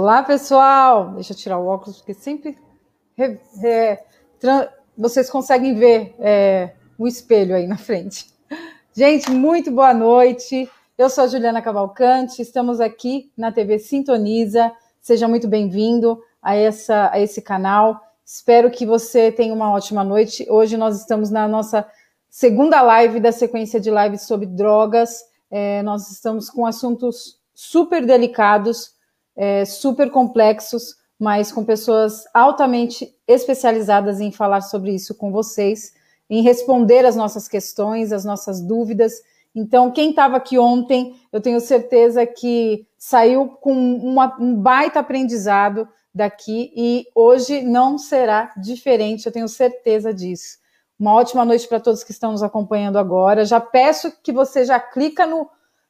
Olá, pessoal! Deixa eu tirar o óculos, porque sempre vocês conseguem ver é, o espelho aí na frente. Gente, muito boa noite. Eu sou a Juliana Cavalcante, estamos aqui na TV Sintoniza. Seja muito bem-vindo a, a esse canal. Espero que você tenha uma ótima noite. Hoje nós estamos na nossa segunda live da sequência de lives sobre drogas. É, nós estamos com assuntos super delicados é, super complexos, mas com pessoas altamente especializadas em falar sobre isso com vocês, em responder as nossas questões, as nossas dúvidas. Então, quem estava aqui ontem, eu tenho certeza que saiu com uma, um baita aprendizado daqui e hoje não será diferente, eu tenho certeza disso. Uma ótima noite para todos que estão nos acompanhando agora. Já peço que você já clica no,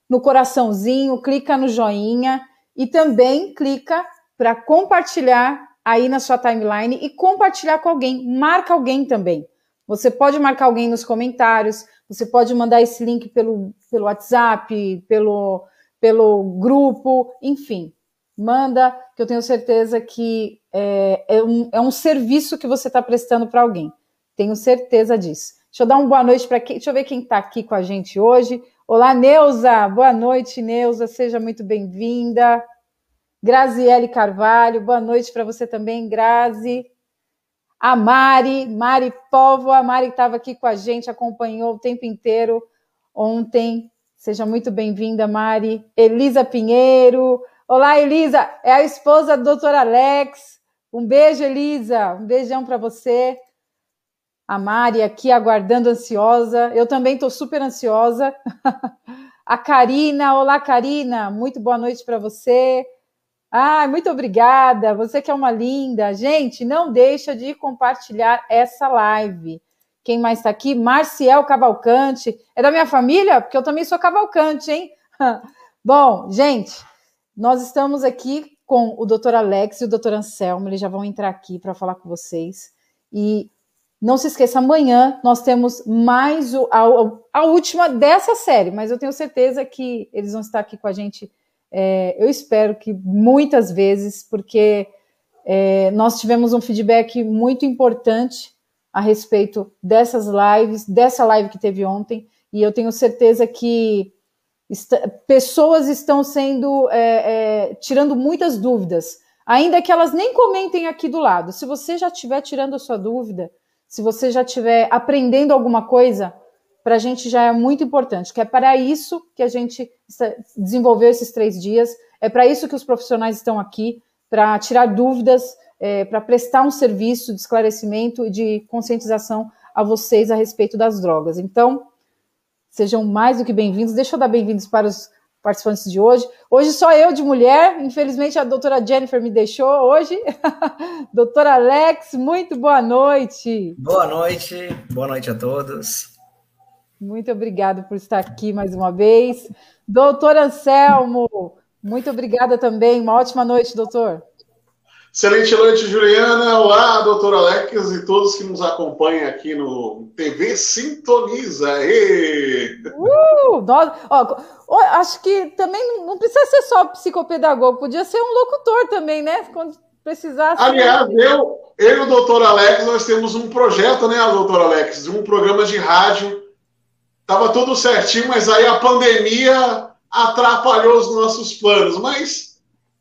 no coraçãozinho, clica no joinha e também clica para compartilhar aí na sua timeline e compartilhar com alguém. Marca alguém também. Você pode marcar alguém nos comentários, você pode mandar esse link pelo, pelo WhatsApp, pelo, pelo grupo, enfim. Manda, que eu tenho certeza que é, é, um, é um serviço que você está prestando para alguém. Tenho certeza disso. Deixa eu dar uma boa noite para quem. Deixa eu ver quem está aqui com a gente hoje. Olá, Neuza. Boa noite, Neuza. Seja muito bem-vinda. Graziele Carvalho. Boa noite para você também, Grazi. A Mari, Mari Povo. A Mari estava aqui com a gente, acompanhou o tempo inteiro ontem. Seja muito bem-vinda, Mari. Elisa Pinheiro. Olá, Elisa. É a esposa do Dr. Alex. Um beijo, Elisa. Um beijão para você a Mari aqui aguardando ansiosa. Eu também estou super ansiosa. a Karina, olá Karina, muito boa noite para você. Ai, muito obrigada. Você que é uma linda. Gente, não deixa de compartilhar essa live. Quem mais está aqui? Marciel Cavalcante. É da minha família? Porque eu também sou Cavalcante, hein? Bom, gente, nós estamos aqui com o doutor Alex e o doutor Anselmo. Eles já vão entrar aqui para falar com vocês. E não se esqueça, amanhã nós temos mais o, a, a, última dessa série, mas eu tenho certeza que eles vão estar aqui com a gente. É, eu espero que muitas vezes, porque é, nós tivemos um feedback muito importante a respeito dessas lives, dessa live que teve ontem, e eu tenho certeza que pessoas estão sendo é, é tirando muitas dúvidas, ainda que elas nem comentem aqui do lado. Se você já estiver tirando a sua dúvida, se você já estiver aprendendo alguma coisa, para a gente já é muito importante, que é para isso que a gente desenvolveu esses três dias, é para isso que os profissionais estão aqui, para tirar dúvidas, é, para prestar um serviço de esclarecimento e de conscientização a vocês a respeito das drogas. Então, sejam mais do que bem-vindos. Deixa eu dar bem-vindos para os participantes de hoje. Hoje só eu de mulher, infelizmente a doutora Jennifer me deixou hoje. doutora Alex, muito boa noite. Boa noite, boa noite a todos. Muito obrigada por estar aqui mais uma vez. Doutor Anselmo, muito obrigada também. Uma ótima noite, doutor. Excelente noite, Juliana. Olá, doutor Alex e todos que nos acompanham aqui no TV Sintoniza. Uh, nós, ó, acho que também não precisa ser só psicopedagogo, podia ser um locutor também, né? Quando precisasse. Aliás, eu, eu e o doutor Alex, nós temos um projeto, né, doutor Alex, de um programa de rádio. Tava tudo certinho, mas aí a pandemia atrapalhou os nossos planos. Mas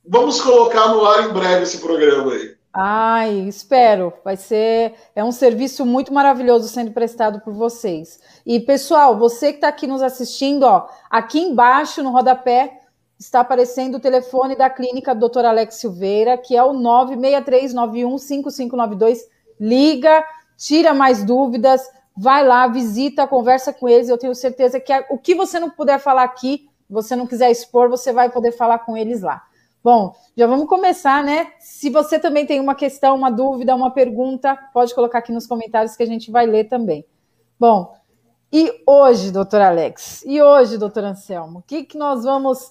Vamos colocar no ar em breve esse programa aí. Ai, espero. Vai ser. É um serviço muito maravilhoso sendo prestado por vocês. E, pessoal, você que está aqui nos assistindo, ó, aqui embaixo no rodapé está aparecendo o telefone da clínica Dr. Alex Silveira, que é o 963915592. Liga, tira mais dúvidas, vai lá, visita, conversa com eles. Eu tenho certeza que o que você não puder falar aqui, você não quiser expor, você vai poder falar com eles lá. Bom, já vamos começar, né? Se você também tem uma questão, uma dúvida, uma pergunta, pode colocar aqui nos comentários que a gente vai ler também. Bom, e hoje, doutor Alex, e hoje, doutor Anselmo, o que, que nós vamos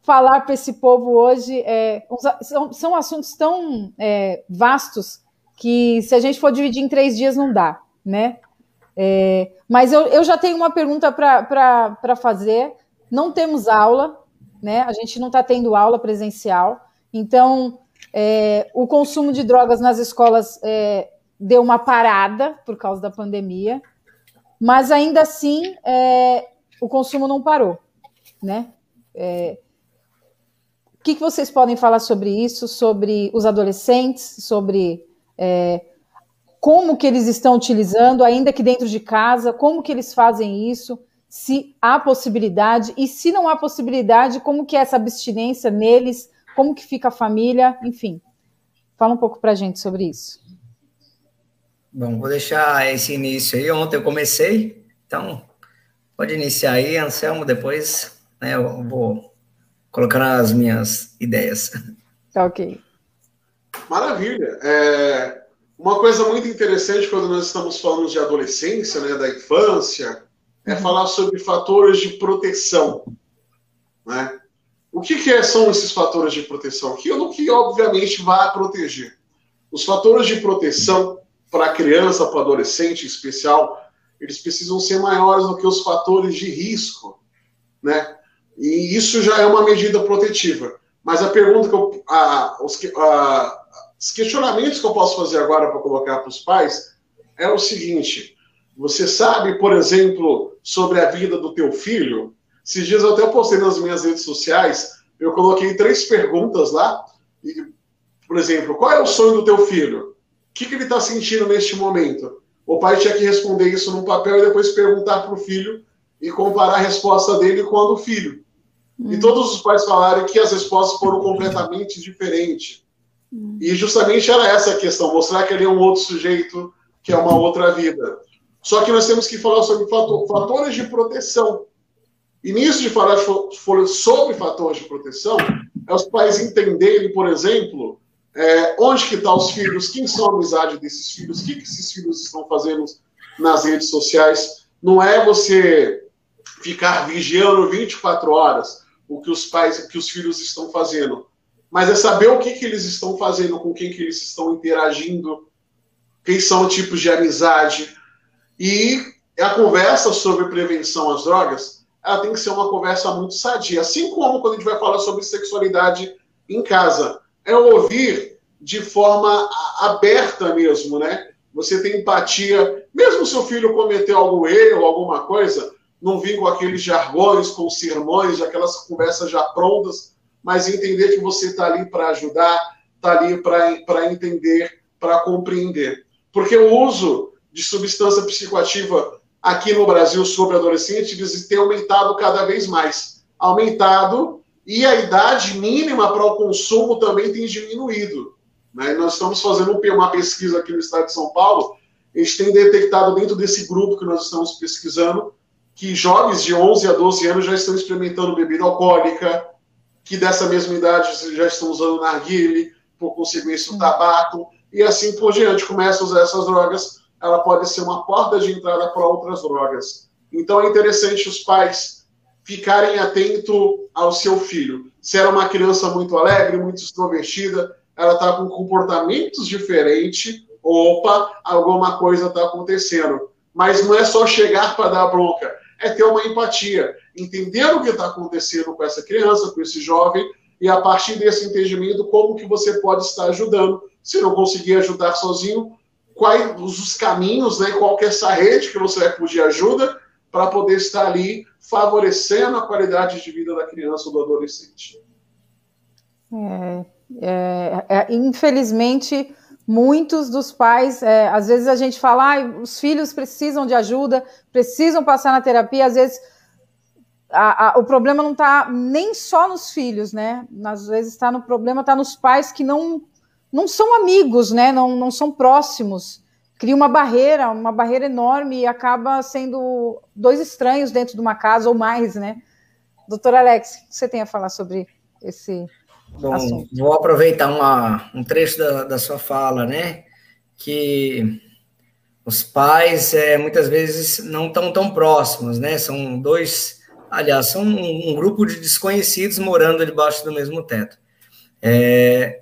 falar para esse povo hoje? É, são, são, assuntos tão é, vastos que se a gente for dividir em três dias não dá, né? É, mas eu, eu já tenho uma pergunta para fazer. Não temos aula, né? A gente não está tendo aula presencial. Então, é, o consumo de drogas nas escolas é, deu uma parada por causa da pandemia, mas ainda assim é, o consumo não parou, né? É, o que, que, vocês podem falar sobre isso, sobre os adolescentes, sobre é, como que eles estão utilizando, ainda que dentro de casa, como que eles fazem isso, se há possibilidade, e se não há possibilidade, como que é essa abstinência neles, como que fica a família, enfim. Fala um pouco para a gente sobre isso. Bom, vou deixar esse início aí. Ontem eu comecei, então pode iniciar aí, Anselmo, depois né, eu vou colocar as minhas ideias. Tá ok. Maravilha. É, uma coisa muito interessante quando nós estamos falando de adolescência, né, da infância, é falar sobre fatores de proteção. Né? O que, que é, são esses fatores de proteção? Aquilo que, obviamente, vai proteger. Os fatores de proteção para a criança, para o adolescente em especial, eles precisam ser maiores do que os fatores de risco. Né? E isso já é uma medida protetiva. Mas a pergunta que eu. A, os, a, os questionamentos que eu posso fazer agora para colocar para os pais é o seguinte: você sabe, por exemplo, sobre a vida do teu filho? Esses dias eu até postei nas minhas redes sociais, eu coloquei três perguntas lá. E, por exemplo, qual é o sonho do teu filho? O que, que ele está sentindo neste momento? O pai tinha que responder isso num papel e depois perguntar para o filho e comparar a resposta dele com a do filho. Hum. E todos os pais falaram que as respostas foram completamente diferentes. E justamente era essa a questão, mostrar que ele é um outro sujeito, que é uma outra vida. Só que nós temos que falar sobre fatores de proteção. E nisso de falar sobre fatores de proteção, é os pais entenderem, por exemplo, é, onde que estão tá os filhos, quem são a amizade desses filhos, o que, que esses filhos estão fazendo nas redes sociais. Não é você ficar vigiando 24 horas o que os pais, o que os filhos estão fazendo mas é saber o que, que eles estão fazendo, com quem que eles estão interagindo, quem são tipos de amizade. E a conversa sobre prevenção às drogas, ela tem que ser uma conversa muito sadia. Assim como quando a gente vai falar sobre sexualidade em casa. É ouvir de forma aberta mesmo, né? Você tem empatia. Mesmo se o filho cometeu algum erro, alguma coisa, não vir com aqueles jargões, com sermões, aquelas conversas já prontas mas entender que você está ali para ajudar, está ali para entender, para compreender. Porque o uso de substância psicoativa aqui no Brasil sobre adolescentes tem aumentado cada vez mais. Aumentado e a idade mínima para o consumo também tem diminuído. Né? Nós estamos fazendo uma pesquisa aqui no estado de São Paulo, a gente tem detectado dentro desse grupo que nós estamos pesquisando que jovens de 11 a 12 anos já estão experimentando bebida alcoólica, que dessa mesma idade já estão usando narguile, por consequência o tabaco, e assim por diante, começa a usar essas drogas, ela pode ser uma porta de entrada para outras drogas. Então é interessante os pais ficarem atentos ao seu filho. Se era uma criança muito alegre, muito extrovertida, ela está com comportamentos diferentes, opa, alguma coisa está acontecendo. Mas não é só chegar para dar bronca, é ter uma empatia, entender o que está acontecendo com essa criança, com esse jovem, e a partir desse entendimento, como que você pode estar ajudando. Se não conseguir ajudar sozinho, quais os caminhos, né, qual é essa rede que você vai pedir ajuda para poder estar ali favorecendo a qualidade de vida da criança ou do adolescente. É, é, é, infelizmente, muitos dos pais, é, às vezes a gente fala, ah, os filhos precisam de ajuda, precisam passar na terapia, às vezes a, a, o problema não está nem só nos filhos, né? Às vezes está no problema, está nos pais que não, não são amigos, né? Não, não são próximos. Cria uma barreira, uma barreira enorme e acaba sendo dois estranhos dentro de uma casa ou mais, né? Doutor Alex, o que você tem a falar sobre esse Bom, assunto? Vou aproveitar uma, um trecho da, da sua fala, né? Que os pais é, muitas vezes não estão tão próximos, né? São dois Aliás, são um, um grupo de desconhecidos morando debaixo do mesmo teto. É,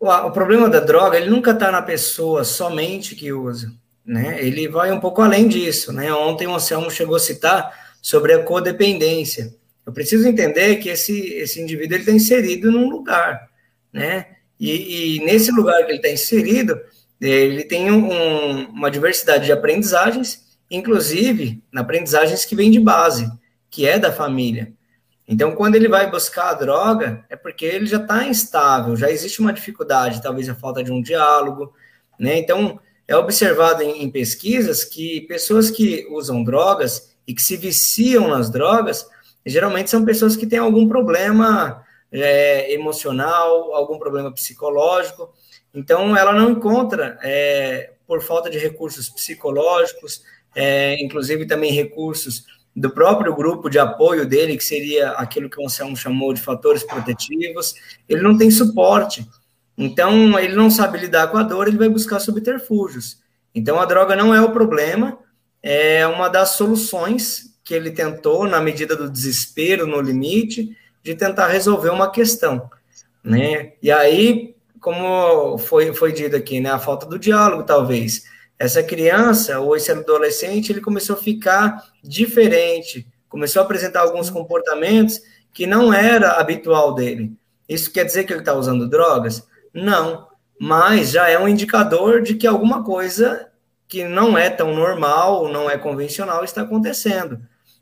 o, problema da droga, ele nunca está na pessoa somente que usa, né? Ele vai um pouco além disso, né? Ontem o Anselmo chegou a citar sobre a codependência. Eu preciso entender que esse, esse indivíduo está inserido num lugar, né? E, e nesse lugar que ele está inserido, ele tem um, uma diversidade de aprendizagens, inclusive aprendizagens que vêm de base, que é da família. Então, quando ele vai buscar a droga, é porque ele já está instável, já existe uma dificuldade, talvez a falta de um diálogo, né? Então, é observado em, em pesquisas que pessoas que usam drogas e que se viciam nas drogas, geralmente são pessoas que têm algum problema é, emocional, algum problema psicológico. Então, ela não encontra, é, por falta de recursos psicológicos, é, inclusive também recursos do próprio grupo de apoio dele, que seria aquilo que o Anselmo chamou de fatores protetivos, ele não tem suporte. Então, ele não sabe lidar com a dor, ele vai buscar subterfúgios. Então, a droga não é o problema, é uma das soluções que ele tentou, na medida do desespero, no limite, de tentar resolver uma questão, né? E aí, como foi, foi dito aqui, né, a falta do diálogo, talvez. Essa criança, ou esse adolescente, ele começou a ficar diferente, começou a apresentar alguns comportamentos que não era habitual dele. Isso quer dizer que ele está usando drogas? Não, mas já é um indicador de que alguma coisa que não é tão normal, não é convencional, está acontecendo.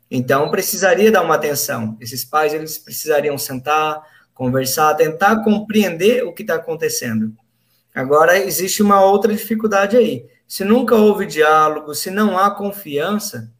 Então, precisaria dar uma atenção. Esses pais, eles precisariam sentar, conversar, tentar compreender o que está acontecendo. Agora, existe uma outra dificuldade aí. Se nunca houve diálogo, se não há confiança,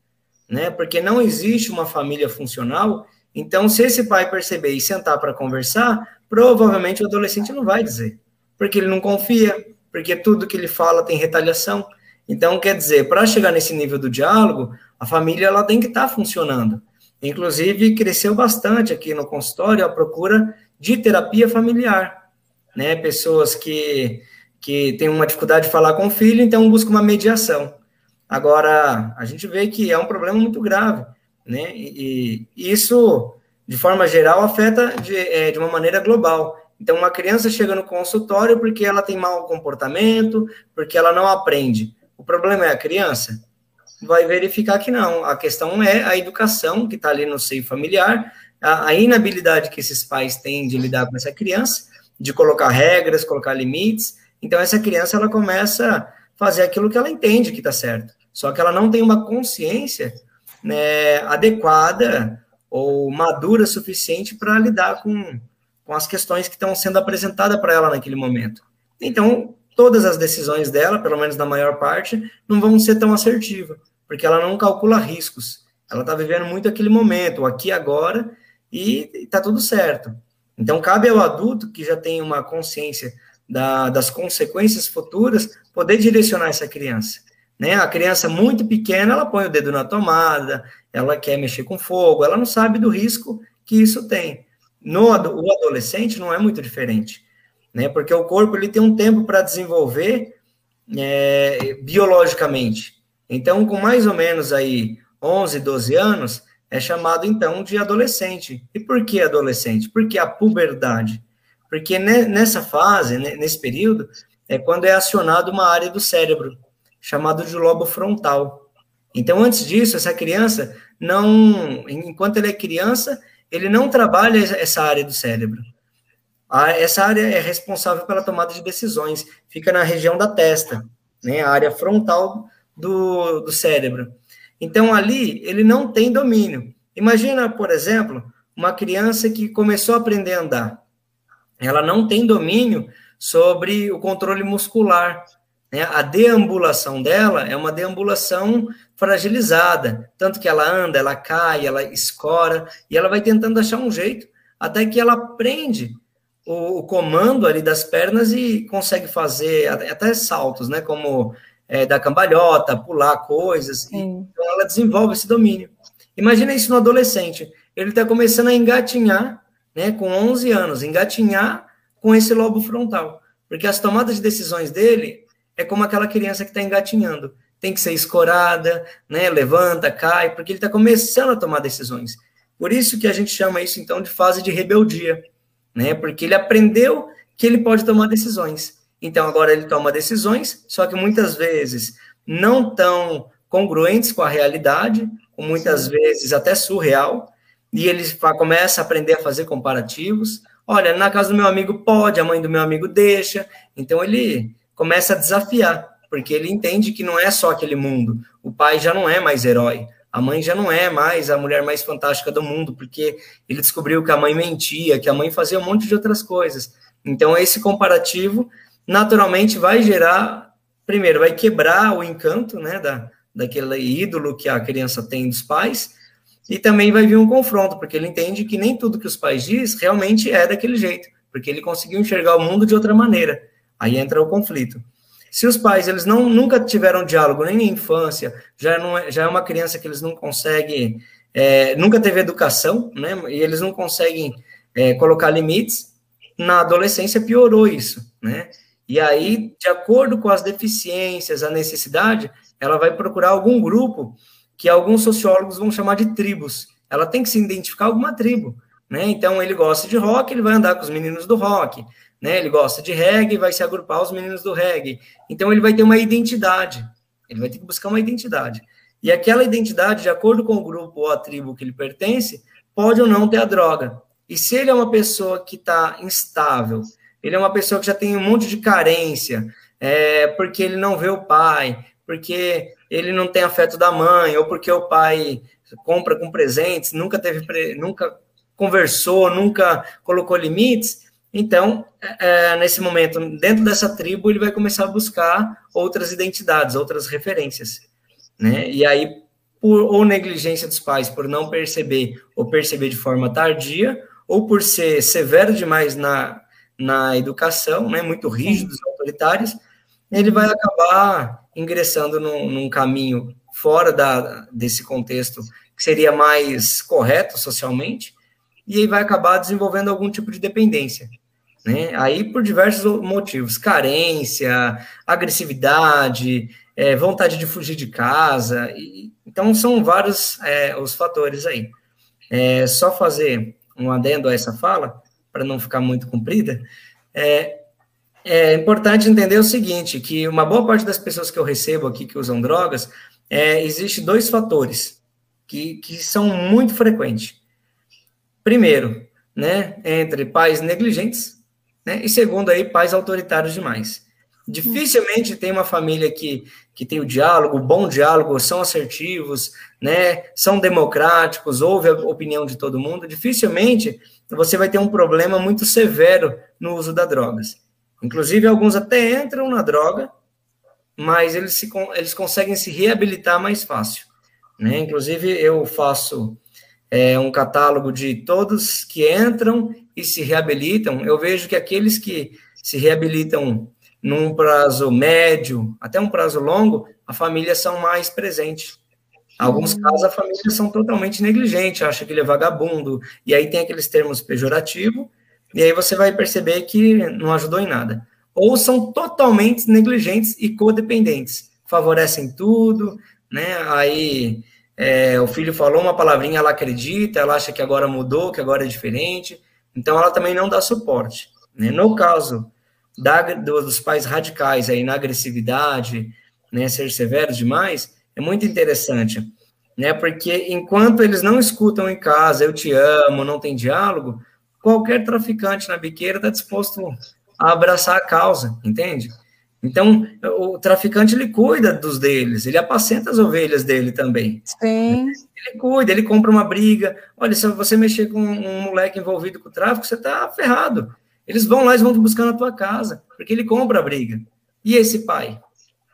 né, porque não existe uma família funcional, então, se esse pai perceber e sentar para conversar, provavelmente o adolescente não vai dizer, porque ele não confia, porque tudo que ele fala tem retaliação. Então, quer dizer, para chegar nesse nível do diálogo, a família ela tem que estar tá funcionando. Inclusive, cresceu bastante aqui no consultório a procura de terapia familiar, né? Pessoas que, que têm uma dificuldade de falar com o filho, então buscam uma mediação. Agora, a gente vê que é um problema muito grave, né? E, e isso, de forma geral, afeta de, é, de uma maneira global. Então, uma criança chega no consultório porque ela tem mau comportamento, porque ela não aprende. O problema é a criança? vai verificar que não. A questão é a educação que está ali no seio familiar, a, a, inabilidade que esses pais têm de lidar com essa criança, de colocar regras, colocar limites. Então, essa criança ela começa a fazer aquilo que ela entende que está certo. Só que ela não tem uma consciência né, adequada ou madura suficiente para lidar com, com as questões que estão sendo apresentadas para ela naquele momento. Então, todas as decisões dela, pelo menos na maior parte, não vão ser tão assertivas, porque ela não calcula riscos. Ela está vivendo muito aquele momento, aqui agora, e está tudo certo. Então, cabe ao adulto que já tem uma consciência da, das consequências futuras poder direcionar essa criança. Né? A criança muito pequena, ela põe o dedo na tomada, ela quer mexer com fogo, ela não sabe do risco que isso tem. No o adolescente não é muito diferente né? Porque o corpo ele tem um tempo para desenvolver é, biologicamente. Então, com mais ou menos aí 11, 12 anos, é chamado então de adolescente. E por que adolescente? Porque a puberdade. Porque nessa fase, nesse período, é quando é acionado uma área do cérebro, chamado de lobo frontal. Então, antes disso, essa criança não, enquanto ele é criança, ele não trabalha essa área do cérebro. Essa área é responsável pela tomada de decisões, fica na região da testa, né, a área frontal do, do cérebro. Então, ali, ele não tem domínio. Imagina, por exemplo, uma criança que começou a aprender a andar. Ela não tem domínio sobre o controle muscular. Né? A deambulação dela é uma deambulação fragilizada, tanto que ela anda, ela cai, ela escora, e ela vai tentando achar um jeito até que ela aprende o, o, comando ali das pernas e consegue fazer até saltos, né? Como é, da cambalhota, pular coisas. então ela desenvolve esse domínio. Imagina isso no adolescente. Ele está começando a engatinhar, né? Com 11 anos, engatinhar com esse lobo frontal. Porque as tomadas de decisões dele é como aquela criança que está engatinhando. Tem que ser escorada, né? Levanta, cai, porque ele está começando a tomar decisões. Por isso que a gente chama isso, então, de fase de rebeldia né? Porque ele aprendeu que ele pode tomar decisões. Então agora ele toma decisões, só que muitas vezes não tão congruentes com a realidade, muitas vezes até surreal, e ele começa a aprender a fazer comparativos, Olha, na casa do meu amigo pode, a mãe do meu amigo deixa. Então ele começa a desafiar, porque ele entende que não é só aquele mundo. O pai já não é mais herói. A mãe já não é mais a mulher mais fantástica do mundo, porque ele descobriu que a mãe mentia, que a mãe fazia um monte de outras coisas. Então, esse comparativo naturalmente vai gerar, primeiro, vai quebrar o encanto né, da, daquele ídolo que a criança tem dos pais, e também vai vir um confronto, porque ele entende que nem tudo que os pais diz realmente é daquele jeito, porque ele conseguiu enxergar o mundo de outra maneira. Aí entra o conflito. Se os pais eles não nunca tiveram diálogo nem na infância, já não é, já é uma criança que eles não conseguem, é, nunca teve educação, né? E eles não conseguem é, colocar limites. Na adolescência piorou isso, né? E aí, de acordo com as deficiências, a necessidade, ela vai procurar algum grupo que alguns sociólogos vão chamar de tribos. Ela tem que se identificar alguma tribo, né? Então ele gosta de rock, ele vai andar com os meninos do rock né? Ele gosta de reggae, vai se agrupar os meninos do reggae. Então ele vai ter uma identidade. Ele vai ter que buscar uma identidade. E aquela identidade, de acordo com o grupo ou a tribo que ele pertence, pode ou não ter a droga. E se ele é uma pessoa que está instável, ele é uma pessoa que já tem um monte de carência, é, porque ele não vê o pai, porque ele não tem afeto da mãe, ou porque o pai compra com presentes, nunca teve, nunca conversou, nunca colocou limites, então, é, é, nesse momento, dentro dessa tribo, ele vai começar a buscar outras identidades, outras referências, né? E aí, por ou negligência dos pais, por não perceber ou perceber de forma tardia, ou por ser severo demais na, na educação, né? Muito rígidos, autoritários, ele vai acabar ingressando num, num caminho fora da, desse contexto que seria mais correto socialmente, e aí vai acabar desenvolvendo algum tipo de dependência. Né? Aí por diversos motivos, carência, agressividade, é, vontade de fugir de casa, e, então são vários é, os fatores aí. É, só fazer um adendo a essa fala, para não ficar muito comprida, é, é importante entender o seguinte, que uma boa parte das pessoas que eu recebo aqui que usam drogas, é, existe dois fatores que, que são muito frequentes. Primeiro, né, entre pais negligentes, né, e segundo aí, pais autoritários demais. Dificilmente tem uma família que, que tem o diálogo, bom diálogo, são assertivos, né, são democráticos, ouve a opinião de todo mundo. Dificilmente você vai ter um problema muito severo no uso das drogas. Inclusive, alguns até entram na droga, mas eles, se, eles conseguem se reabilitar mais fácil. Né? Inclusive, eu faço é, um catálogo de todos que entram e se reabilitam, eu vejo que aqueles que se reabilitam num prazo médio, até um prazo longo, a família são mais presentes. Alguns uhum. casos, a família são totalmente negligente, acha que ele é vagabundo, e aí tem aqueles termos pejorativos, e aí você vai perceber que não ajudou em nada. Ou são totalmente negligentes e codependentes, favorecem tudo, né? Aí é, o filho falou uma palavrinha, ela acredita, ela acha que agora mudou, que agora é diferente. Então, ela também não dá suporte. Né? No caso da, dos pais radicais aí na agressividade, né, ser severos demais, é muito interessante, né? Porque enquanto eles não escutam em casa, eu te amo, não tem diálogo, qualquer traficante na biqueira está disposto a abraçar a causa, entende? Então, o traficante, ele cuida dos deles, ele apacenta as ovelhas dele também. Sim. Ele cuida, ele compra uma briga. Olha, se você mexer com um moleque envolvido com o tráfico, você está ferrado. Eles vão lá e vão buscar na tua casa, porque ele compra a briga. E esse pai?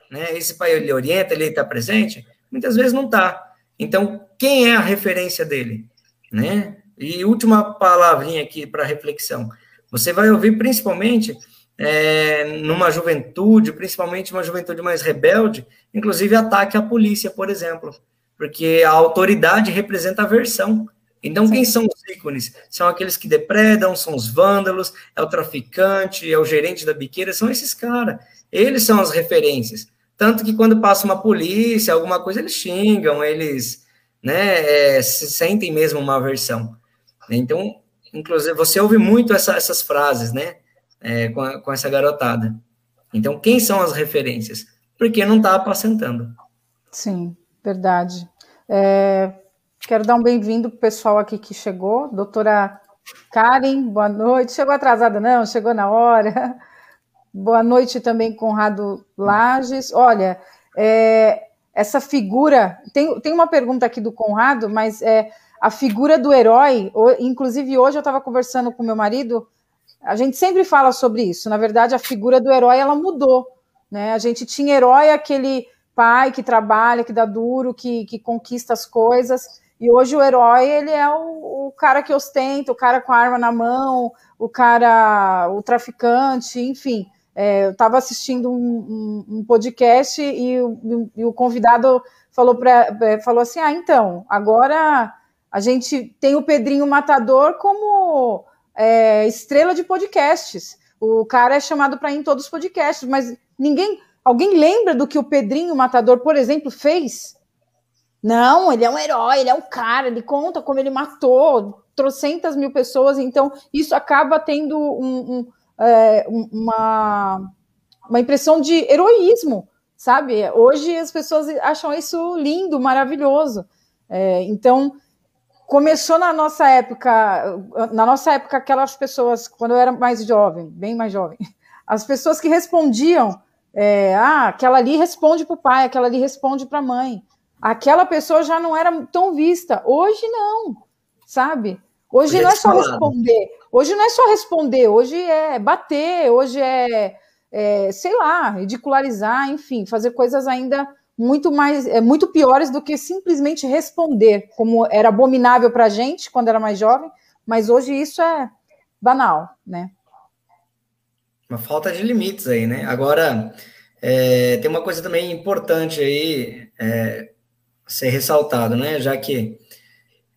Né? Esse pai, ele orienta, ele está presente? Muitas vezes não está. Então, quem é a referência dele? Né? E última palavrinha aqui para reflexão. Você vai ouvir principalmente é, numa juventude, principalmente uma juventude mais rebelde, inclusive ataque à polícia, por exemplo, porque a autoridade representa a versão. Então, quem são os ícones? São aqueles que depredam, são os vândalos, é o traficante, é o gerente da biqueira, são esses caras. Eles são as referências. Tanto que quando passa uma polícia, alguma coisa, eles xingam, eles né, é, se sentem mesmo uma aversão. Então, inclusive, você ouve muito essa, essas frases, né? é, com, a, com essa garotada. Então, quem são as referências? Porque não está apacentando. Sim, verdade. É, quero dar um bem-vindo para o pessoal aqui que chegou. Doutora Karen, boa noite. Chegou atrasada, não? Chegou na hora. Boa noite também, Conrado Lages. Olha, é, essa figura. Tem, tem uma pergunta aqui do Conrado, mas é, a figura do herói. Inclusive, hoje eu estava conversando com meu marido. A gente sempre fala sobre isso. Na verdade, a figura do herói ela mudou. Né? A gente tinha herói, aquele pai que trabalha, que dá duro, que, que conquista as coisas. E hoje o herói, ele é o, o, cara que ostenta, o cara com a arma na mão, o cara, o traficante, enfim. É, eu estava assistindo um, um, um, podcast e, o, e o convidado falou, pra, é, falou assim: ah, então, agora a gente tem o Pedrinho Matador como é, estrela de podcasts. O cara é chamado para ir em todos os podcasts, mas ninguém. Alguém lembra do que o Pedrinho Matador, por exemplo, fez? Não, ele é um herói, ele é um cara, ele conta como ele matou trocentas mil pessoas, então isso acaba tendo um, um é, uma, uma impressão de heroísmo, sabe? Hoje as pessoas acham isso lindo, maravilhoso. É, então, começou na nossa época, na nossa época, aquelas pessoas, quando eu era mais jovem, bem mais jovem, as pessoas que respondiam, é, ah, aquela ali responde para o pai, aquela ali responde para a mãe. Aquela pessoa já não era tão vista. Hoje não, sabe? Hoje não é só responder. Hoje não é só responder, hoje é bater, hoje é, é, sei lá, ridicularizar, enfim, fazer coisas ainda muito mais, é, muito piores do que simplesmente responder, como era abominável para a gente quando era mais jovem, mas hoje isso é banal, né? Uma falta de limites aí, né? Agora, é, tem uma coisa também importante aí é, ser ressaltado, né? Já que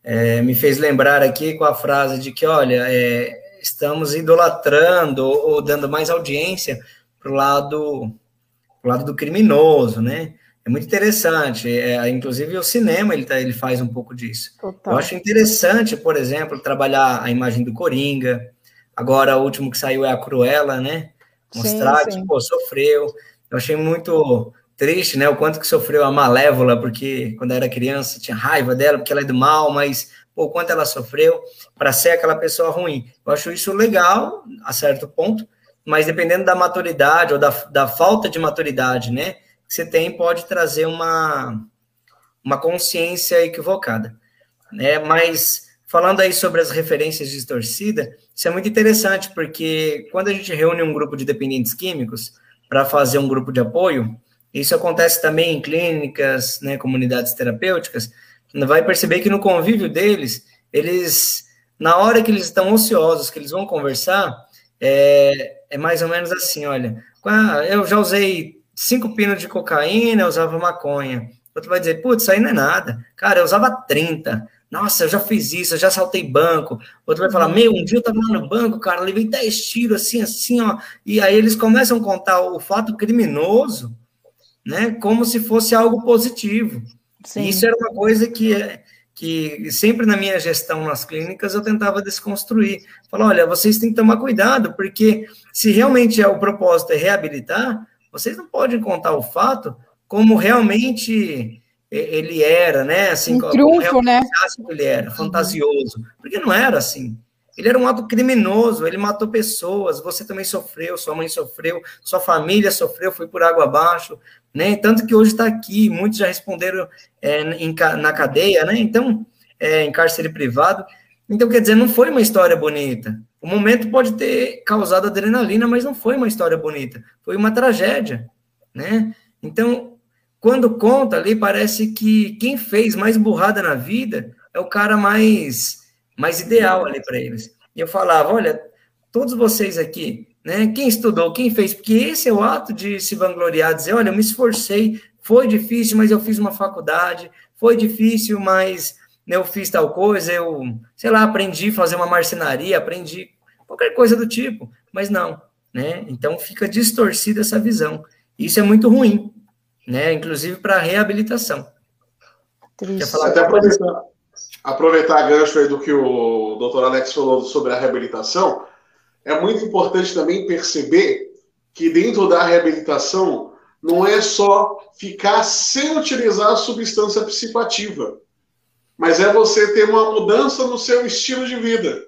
é, me fez lembrar aqui com a frase de que, olha, é, estamos idolatrando ou, dando mais audiência para o lado, pro lado do criminoso, né? É muito interessante. É, inclusive, o cinema ele, tá, ele faz um pouco disso. Total. Eu acho interessante, por exemplo, trabalhar a imagem do Coringa. Agora, o último que saiu é a Cruella, né? Mostrar sim, sim. que pô, sofreu. Eu achei muito triste, né? O quanto que sofreu a Malévola, porque quando era criança tinha raiva dela, porque ela é do mal, mas pô, o quanto ela sofreu para ser aquela pessoa ruim. Eu acho isso legal, a certo ponto, mas dependendo da maturidade ou da, da falta de maturidade, né? Que você tem, pode trazer uma, uma consciência equivocada. Né? Mas falando aí sobre as referências distorcidas, isso é muito interessante, porque quando a gente reúne um grupo de dependentes químicos para fazer um grupo de apoio, isso acontece também em clínicas, né, comunidades terapêuticas. Vai perceber que no convívio deles, eles, na hora que eles estão ociosos, que eles vão conversar, é, é mais ou menos assim, olha, eu já usei cinco pinos de cocaína, eu usava maconha. Outro vai dizer, putz, isso aí não é nada. Cara, eu usava 30. Nossa, eu já fiz isso, eu já saltei banco. Outro vai falar, meu, um dia eu tava lá no banco, cara, levei 10 tiros assim, assim, ó. E aí eles começam a contar o fato criminoso, né, como se fosse algo positivo. Sim. Isso era uma coisa que, que sempre na minha gestão nas clínicas eu tentava desconstruir. Falar, olha, vocês têm que tomar cuidado, porque se realmente é o propósito é reabilitar, vocês não podem contar o fato como realmente ele era, né? Assim, um triunfo, né? Ele era fantasioso, porque não era assim. Ele era um ato criminoso, ele matou pessoas, você também sofreu, sua mãe sofreu, sua família sofreu, foi por água abaixo, né? Tanto que hoje está aqui, muitos já responderam é, em, na cadeia, né? Então, é, em cárcere privado. Então, quer dizer, não foi uma história bonita. O momento pode ter causado adrenalina, mas não foi uma história bonita. Foi uma tragédia, né? Então, quando conta ali, parece que quem fez mais burrada na vida é o cara mais mais ideal ali para eles. E eu falava, olha, todos vocês aqui, né, quem estudou, quem fez, porque esse é o ato de se vangloriar, dizer, olha, eu me esforcei, foi difícil, mas eu fiz uma faculdade, foi difícil, mas eu fiz tal coisa, eu, sei lá, aprendi a fazer uma marcenaria, aprendi qualquer coisa do tipo, mas não, né? Então fica distorcida essa visão. Isso é muito ruim, né? Inclusive para reabilitação. Triste. Até aproveitar, aproveitar a gancho aí do que o doutor Alex falou sobre a reabilitação, é muito importante também perceber que dentro da reabilitação não é só ficar sem utilizar a substância psicoativa, mas é você ter uma mudança no seu estilo de vida.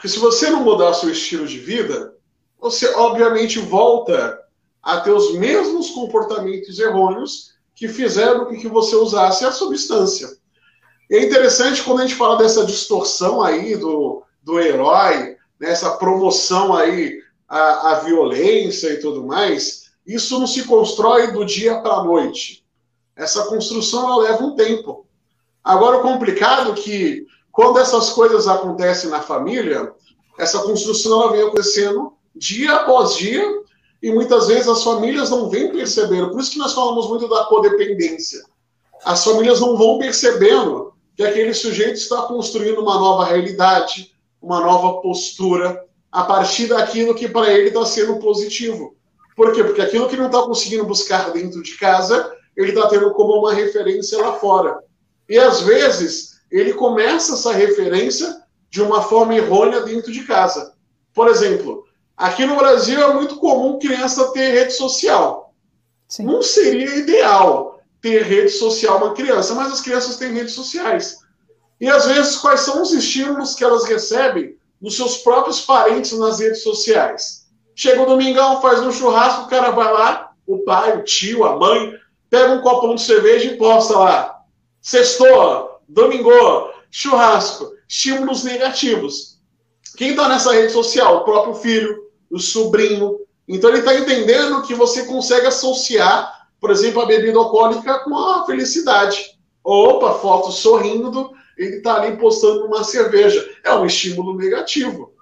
Porque se você não mudar seu estilo de vida, você obviamente volta a ter os mesmos comportamentos errôneos que fizeram com que você usasse a substância. E é interessante quando a gente fala dessa distorção aí do, do herói, nessa promoção aí à violência e tudo mais, isso não se constrói do dia para a noite. Essa construção ela leva um tempo. Agora, o complicado é que quando essas coisas acontecem na família, essa construção ela vem acontecendo dia após dia e muitas vezes as famílias não vêm percebendo. Por isso que nós falamos muito da codependência. As famílias não vão percebendo que aquele sujeito está construindo uma nova realidade, uma nova postura, a partir daquilo que para ele está sendo positivo. Por quê? Porque aquilo que não está conseguindo buscar dentro de casa, ele está tendo como uma referência lá fora. E às vezes ele começa essa referência de uma forma errônea dentro de casa. Por exemplo, aqui no Brasil é muito comum criança ter rede social. Sim. Não seria ideal ter rede social uma criança, mas as crianças têm redes sociais. E às vezes, quais são os estímulos que elas recebem dos seus próprios parentes nas redes sociais? Chega o domingão, faz um churrasco, o cara vai lá, o pai, o tio, a mãe, pega um copão de cerveja e posta lá. Sextou, domingo, churrasco, estímulos negativos. Quem está nessa rede social? O próprio filho, o sobrinho. Então ele está entendendo que você consegue associar, por exemplo, a bebida alcoólica com a felicidade. Opa, foto sorrindo, ele está ali postando uma cerveja. É um estímulo negativo.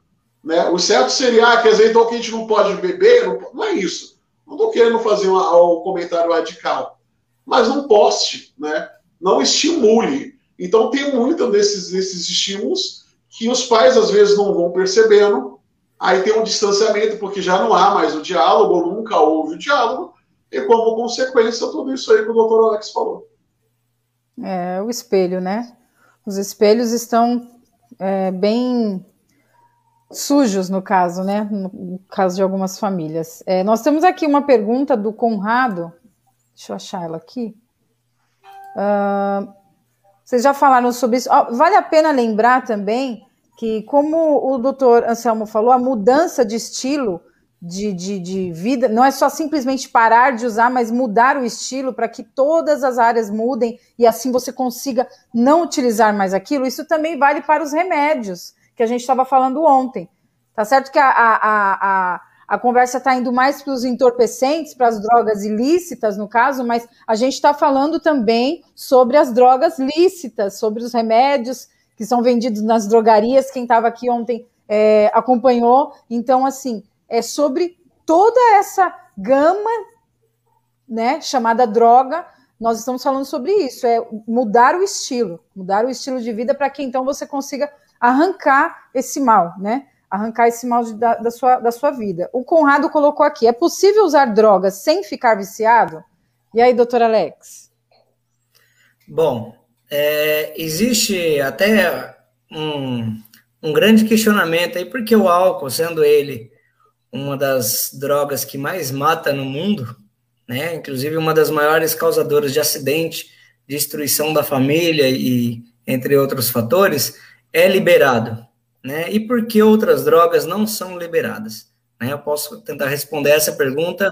Né? O certo seria, ah, quer dizer, então que a gente não pode beber? Não, não é isso. Não estou querendo fazer um, um comentário radical. Mas não poste, né? não estimule. Então, tem muito desses, desses estímulos que os pais, às vezes, não vão percebendo. Aí tem um distanciamento, porque já não há mais o diálogo, nunca houve o diálogo, e como consequência, tudo isso aí que o doutor Alex falou. É, o espelho, né? Os espelhos estão é, bem sujos, no caso, né? No caso de algumas famílias. É, nós temos aqui uma pergunta do Conrado. Deixa eu achar ela aqui. Uh, vocês já falaram sobre isso. Vale a pena lembrar também que, como o doutor Anselmo falou, a mudança de estilo de, de, de vida não é só simplesmente parar de usar, mas mudar o estilo para que todas as áreas mudem e assim você consiga não utilizar mais aquilo. Isso também vale para os remédios que a gente estava falando ontem. Tá certo que a, a, a, a conversa está indo mais para os entorpecentes, para as drogas ilícitas, no caso, mas a gente está falando também sobre as drogas lícitas, sobre os remédios que são vendidos nas drogarias. Quem estava aqui ontem é, acompanhou. Então, assim, é sobre toda essa gama, né, chamada droga. Nós estamos falando sobre isso, é mudar o estilo, mudar o estilo de vida para que então você consiga arrancar esse mal, né? Arrancar esse mal de, da, da, sua, da sua vida. O Conrado colocou aqui: é possível usar drogas sem ficar viciado? E aí, doutor Alex? Bom, é, existe até um, um grande questionamento aí, porque o álcool, sendo ele uma das drogas que mais mata no mundo, né, inclusive uma das maiores causadoras de acidente, destruição da família e entre outros fatores, é liberado né? E por que outras drogas não são liberadas? Né? Eu posso tentar responder essa pergunta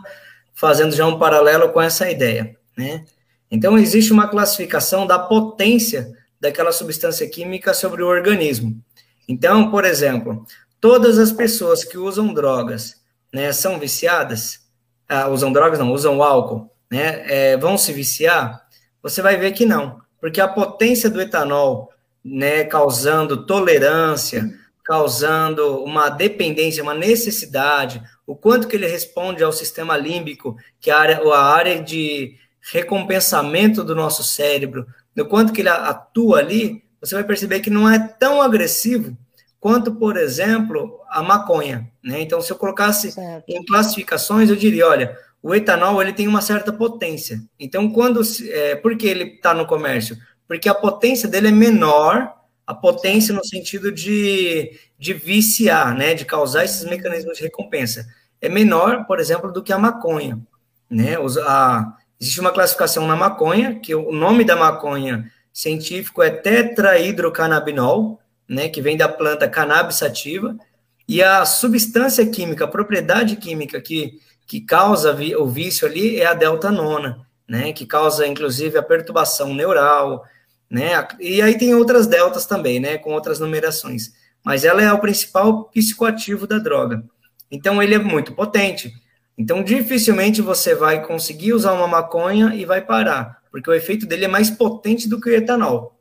fazendo já um paralelo com essa ideia, né? Então, existe uma classificação da potência daquela substância química sobre o organismo. Então, por exemplo, todas as pessoas que usam drogas, né, são viciadas, ah, usam drogas não, usam álcool, né, é, vão se viciar? Você vai ver que não, porque a potência do etanol né, causando tolerância, causando uma dependência, uma necessidade, o quanto que ele responde ao sistema límbico, que é a área, a área de recompensamento do nosso cérebro, no quanto que ele atua ali, você vai perceber que não é tão agressivo quanto, por exemplo, a maconha, né? Então, se eu colocasse certo. em classificações, eu diria, olha, o etanol ele tem uma certa potência. Então, quando é, por que ele está no comércio? Porque a potência dele é menor, a potência no sentido de, de viciar, né, de causar esses mecanismos de recompensa. É menor, por exemplo, do que a maconha. Né? A, existe uma classificação na maconha, que o nome da maconha científico é tetrahidrocannabinol, né, que vem da planta cannabis sativa, e a substância química, a propriedade química que, que causa o vício ali é a delta-nona, né, que causa, inclusive, a perturbação neural, né, e aí tem outras deltas também, né, com outras numerações, mas ela é o principal psicoativo da droga. Então, ele é muito potente. Então, dificilmente você vai conseguir usar uma maconha e vai parar, porque o efeito dele é mais potente do que o etanol.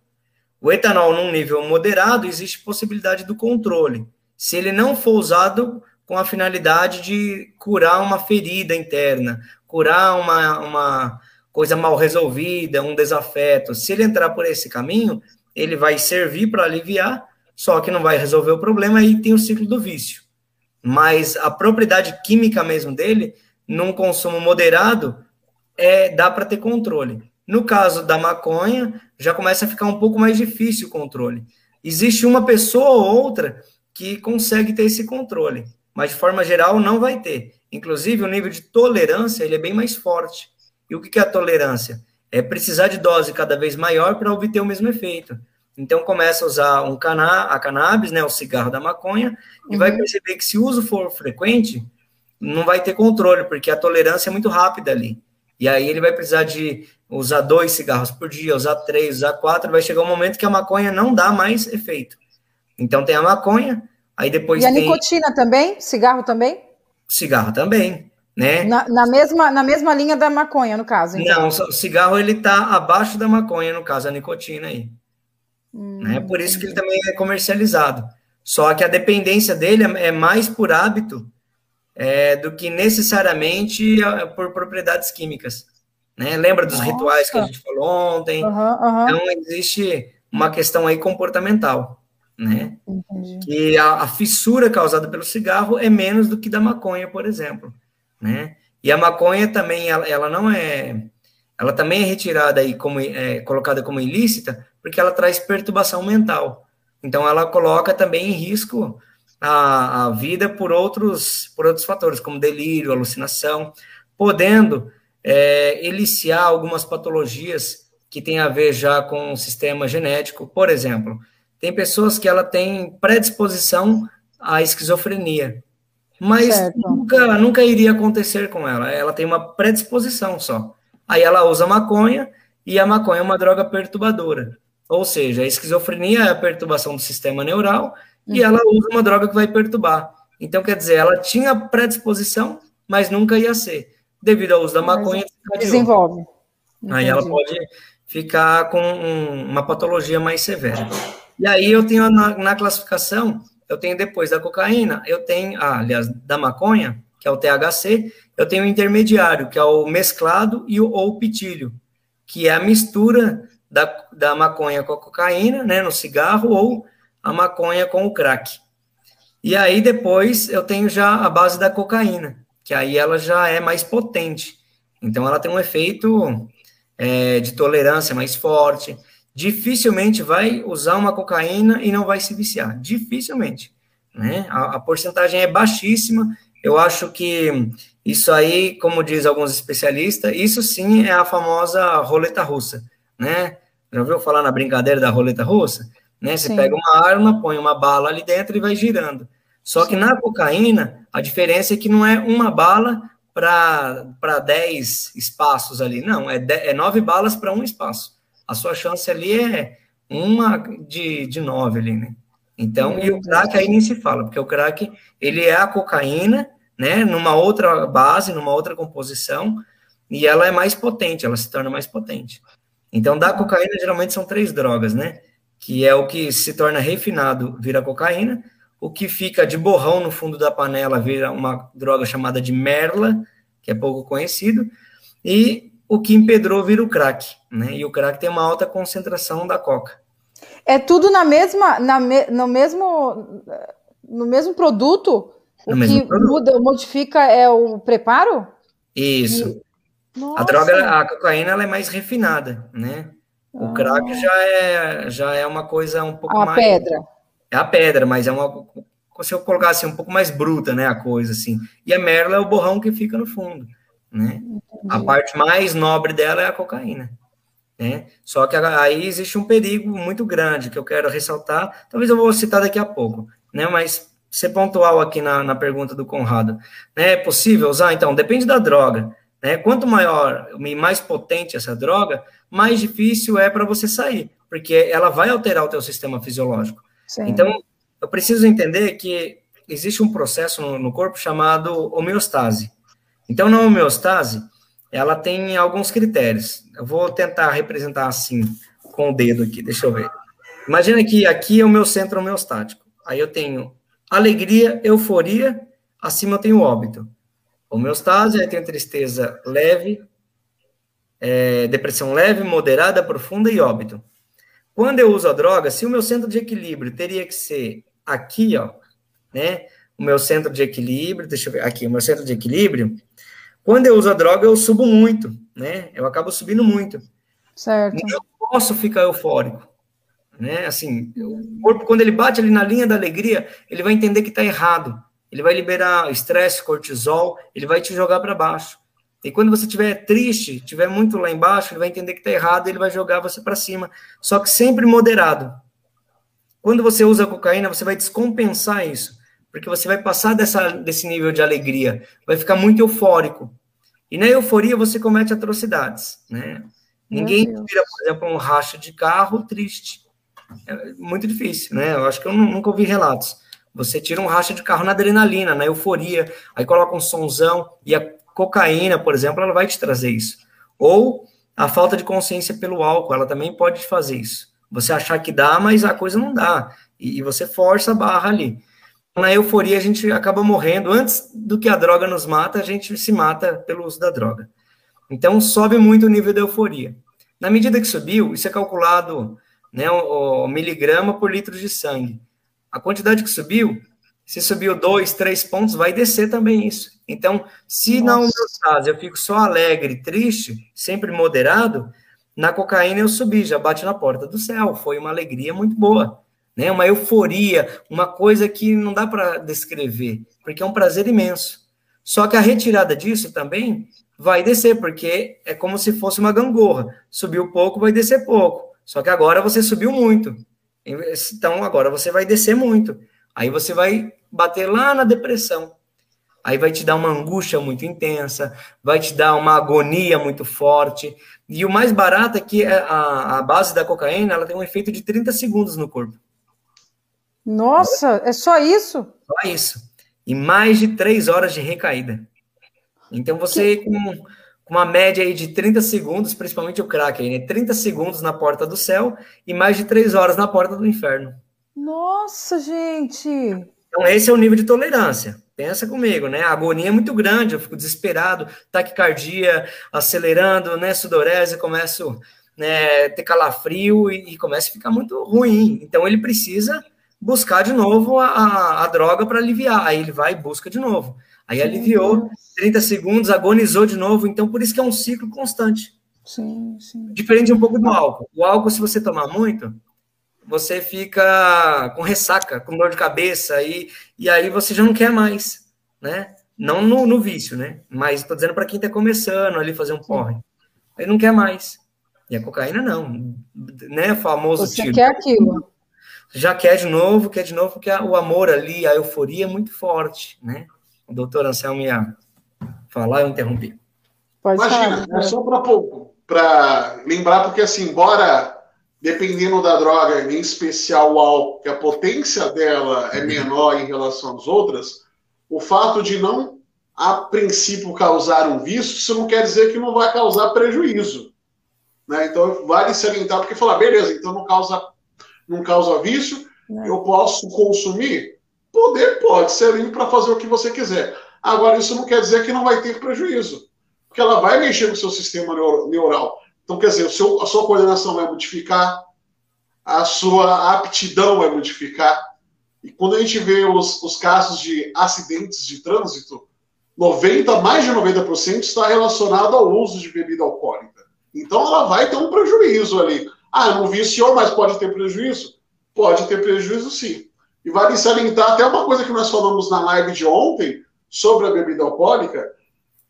O etanol, num nível moderado, existe possibilidade do controle. Se ele não for usado com a finalidade de curar uma ferida interna, curar uma, uma coisa mal resolvida, um desafeto. Se ele entrar por esse caminho, ele vai servir para aliviar, só que não vai resolver o problema e tem o ciclo do vício mas a propriedade química mesmo dele, num consumo moderado, é, dá para ter controle. No caso da maconha, já começa a ficar um pouco mais difícil o controle. Existe uma pessoa ou outra que consegue ter esse controle, mas de forma geral não vai ter. Inclusive, o nível de tolerância ele é bem mais forte. E o que é a tolerância? É precisar de dose cada vez maior para obter o mesmo efeito. Então começa a usar um cana a cannabis, né, o cigarro da maconha, e uhum. vai perceber que se o uso for frequente, não vai ter controle, porque a tolerância é muito rápida ali. E aí ele vai precisar de usar dois cigarros por dia, usar três, usar quatro, vai chegar um momento que a maconha não dá mais efeito. Então tem a maconha, aí depois e tem... a nicotina também? Cigarro também? Cigarro também, né? Na, na, mesma, na mesma linha da maconha, no caso. Então. Não, o cigarro ele tá abaixo da maconha, no caso, a nicotina aí. Hum, né? Por isso que ele também é comercializado. Só que a dependência dele é, é mais por hábito é, do que necessariamente por propriedades químicas. Né? Lembra dos Nossa. rituais que a gente falou ontem? Uhum, uhum. Então, existe uma questão aí comportamental. Né? Que a, a, fissura causada pelo cigarro é menos do que da maconha, por exemplo. Né? E a maconha também, ela, ela não é ela também é retirada e como, é, colocada como ilícita porque ela traz perturbação mental. Então, ela coloca também em risco a, a vida por outros, por outros fatores, como delírio, alucinação, podendo é, eliciar algumas patologias que têm a ver já com o sistema genético. Por exemplo, tem pessoas que ela tem predisposição à esquizofrenia, mas nunca, nunca iria acontecer com ela. Ela tem uma predisposição só. Aí ela usa maconha e a maconha é uma droga perturbadora. Ou seja, a esquizofrenia é a perturbação do sistema neural uhum. e ela usa uma droga que vai perturbar. Então, quer dizer, ela tinha predisposição, mas nunca ia ser. Devido ao uso da maconha, desenvolve. Entendi. Aí ela pode ficar com um, uma patologia mais severa. E aí eu tenho na, na, classificação, eu tenho depois da cocaína, eu tenho, ah, aliás, da maconha, que é o THC, eu tenho o intermediário, que é o mesclado e o, ou o pitilho, que é a mistura da, da maconha com a cocaína, né, no cigarro, ou a maconha com o crack. E aí depois eu tenho já a base da cocaína, que aí ela já é mais potente. Então ela tem um efeito é, de tolerância mais forte. Dificilmente vai usar uma cocaína e não vai se viciar. Dificilmente. Né? A, a porcentagem é baixíssima eu acho que isso aí, como diz alguns especialistas, isso sim é a famosa roleta russa, né? Já ouviu falar na brincadeira da roleta russa? Né? Você sim. pega uma arma, põe uma bala ali dentro e vai girando. Só sim. que na cocaína, a diferença é que não é uma bala para 10 espaços ali. Não, é, é nove balas para um espaço. A sua chance ali é uma de, de nove ali, né? Então, e o crack aí nem se fala, porque o crack, ele é a cocaína né, numa outra base, numa outra composição, e ela é mais potente, ela se torna mais potente. Então, da cocaína, geralmente são três drogas, né? Que é o que se torna refinado, vira cocaína, o que fica de borrão no fundo da panela vira uma droga chamada de merla, que é pouco conhecido, e o que empedrou vira o crack, né? E o crack tem uma alta concentração da coca. É tudo na mesma, na me, no mesmo, no mesmo produto? O que muda, modifica é o preparo? Isso. A droga, a cocaína, ela é mais refinada, né? O ah. crack já é, já é uma coisa um pouco a mais... A pedra. É a pedra, mas é uma... Se eu colocar assim, um pouco mais bruta, né, a coisa, assim. E a merla é o borrão que fica no fundo, né? A parte mais nobre dela é a cocaína. Né? Só que aí existe um perigo muito grande que eu quero ressaltar, talvez eu vou citar daqui a pouco, né? mas ser pontual aqui na, na pergunta do Conrado. Né? É possível usar? Então, depende da droga. Né? Quanto maior e mais potente essa droga, mais difícil é para você sair, porque ela vai alterar o teu sistema fisiológico. Sim. Então, eu preciso entender que existe um processo no, no corpo chamado homeostase. Então, na homeostase, ela tem alguns critérios. Eu vou tentar representar assim, com o dedo aqui, deixa eu ver. Imagina que aqui é o meu centro homeostático. Aí eu tenho alegria, euforia, acima eu tenho óbito. Homeostase, aí tem tristeza leve, é, depressão leve, moderada, profunda e óbito. Quando eu uso a droga, se o meu centro de equilíbrio teria que ser aqui, ó, né? O meu centro de equilíbrio, deixa eu ver, aqui, o meu centro de equilíbrio. Quando eu uso a droga, eu subo muito, né? Eu acabo subindo muito. Certo. Eu posso ficar eufórico, né? Assim, o corpo, quando ele bate ali na linha da alegria, ele vai entender que está errado. Ele vai liberar estresse, cortisol, ele vai te jogar para baixo. E quando você estiver triste, estiver muito lá embaixo, ele vai entender que está errado, ele vai jogar você para cima. Só que sempre moderado. Quando você usa cocaína, você vai descompensar isso, porque você vai passar dessa, desse nível de alegria, vai ficar muito eufórico. E na euforia você comete atrocidades, né? Ninguém tira, por exemplo, um racha de carro triste. É muito difícil, né? Eu acho que eu nunca ouvi relatos. Você tira um racha de carro na adrenalina, na euforia, aí coloca um sonzão e a cocaína, por exemplo, ela vai te trazer isso. Ou a falta de consciência pelo álcool, ela também pode te fazer isso. Você achar que dá, mas a coisa não dá. E, você força a barra ali. Na euforia, a gente acaba morrendo. Antes do que a droga nos mata, a gente se mata pelo uso da droga. Então, sobe muito o nível da euforia. Na medida que subiu, isso é calculado né, o, o miligrama por litro de sangue. A quantidade que subiu, se subiu dois, três pontos, vai descer também isso. Então, se Nossa. na homeostase eu fico só alegre, triste, sempre moderado, na cocaína eu subi, já bate na porta do céu. Foi uma alegria muito boa, né? Uma euforia, uma coisa que não dá para descrever, porque é um prazer imenso. Só que a retirada disso também vai descer, porque é como se fosse uma gangorra. Subiu pouco, vai descer pouco. Só que agora você subiu muito. Então agora você vai descer muito. Aí você vai bater lá na depressão aí vai te dar uma angústia muito intensa, vai te dar uma agonia muito forte. E o mais barato é que a, a base da cocaína ela tem um efeito de 30 segundos no corpo. Nossa, é só isso? Só isso. E mais de três horas de recaída. Então você, que... com, uma média aí de 30 segundos, principalmente o crack aí, né? 30 segundos na porta do céu e mais de três horas na porta do inferno. Nossa, gente! Então esse é o nível de tolerância. Pensa comigo, né? A agonia é muito grande, eu fico desesperado, taquicardia acelerando, né? Sudorese, começo né, ter calafrio e, e começa a ficar muito ruim. Então ele precisa buscar de novo a, a, a droga para aliviar. Aí ele vai e busca de novo. Aí aliviou, 30 segundos, agonizou de novo. Então por isso que é um ciclo constante. Sim, sim. Diferente um pouco do álcool. O álcool, se você tomar muito, você fica com ressaca, com dor de cabeça, e, e aí você já não quer mais, né? Não no, no vício, né? Mas estou dizendo para quem está começando ali fazer um porre. Aí não quer mais. E a cocaína não, né? Famoso Você tiro. quer aquilo. Já quer de novo, quer de novo, porque o amor ali, a euforia é muito forte, né? O doutor Anselmo ia falar, eu interrompi. Pode Imagina, falar. é só para lembrar, porque assim, embora dependendo da droga, em especial o álcool, que a potência dela é menor em relação às outras, o fato de não, a princípio, causar um vício, isso não quer dizer que não vai causar prejuízo. Né? Então, vale salientar, porque falar, beleza, então não causa, não causa vício, não. eu posso consumir? Poder pode, ser livre para fazer o que você quiser. Agora, isso não quer dizer que não vai ter prejuízo, porque ela vai mexer no seu sistema neural. Então, quer dizer, seu, a sua coordenação vai modificar, a sua aptidão vai modificar. E quando a gente vê os, os casos de acidentes de trânsito, 90, mais de 90% está relacionado ao uso de bebida alcoólica. Então ela vai ter um prejuízo ali. Ah, não viciou, mas pode ter prejuízo? Pode ter prejuízo sim. E vale salientar até uma coisa que nós falamos na live de ontem sobre a bebida alcoólica,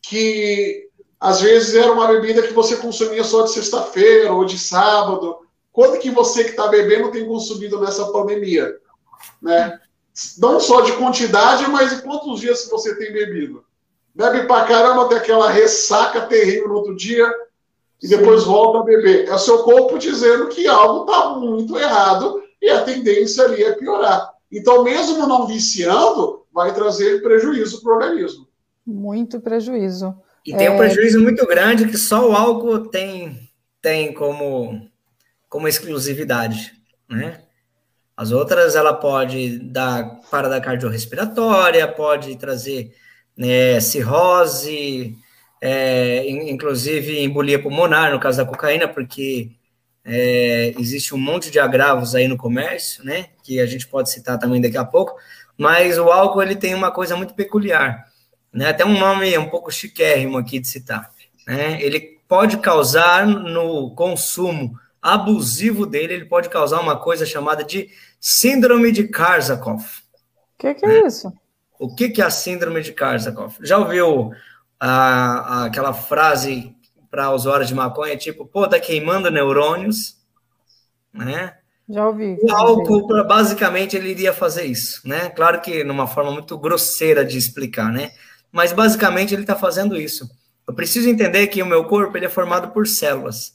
que Às vezes era uma bebida que você consumia só de sexta-feira ou de sábado. Quando que você que está bebendo tem consumido nessa pandemia? Né? Não só de quantidade, mas em quantos dias você tem bebido? Bebe pra caramba, tem aquela ressaca terrível no outro dia e depois Sim. volta a beber. É o seu corpo dizendo que algo está muito errado e a tendência ali é piorar. Então, mesmo não viciando, vai trazer prejuízo para o organismo. Muito prejuízo. E tem um é. prejuízo muito grande que só o álcool tem, tem como, como exclusividade, né? As outras, ela pode dar parada cardiorrespiratória, pode trazer né, cirrose, é, inclusive embolia pulmonar, no caso da cocaína, porque é, existe um monte de agravos aí no comércio, né, que a gente pode citar também daqui a pouco, mas o álcool, ele tem uma coisa muito peculiar, né, até um nome um pouco chiquérrimo aqui de citar, né, ele pode causar no consumo abusivo dele, ele pode causar uma coisa chamada de síndrome de Korsakoff. O que, que, é né? isso? O que, que é a síndrome de Korsakoff? Já ouviu a, a, aquela frase para usuários de maconha, tipo, pô, tá queimando neurônios, né? Já ouvi. O álcool, basicamente, ele iria fazer isso, né? Claro que numa forma muito grosseira de explicar, né? Mas basicamente ele está fazendo isso. Eu preciso entender que o meu corpo ele é formado por células.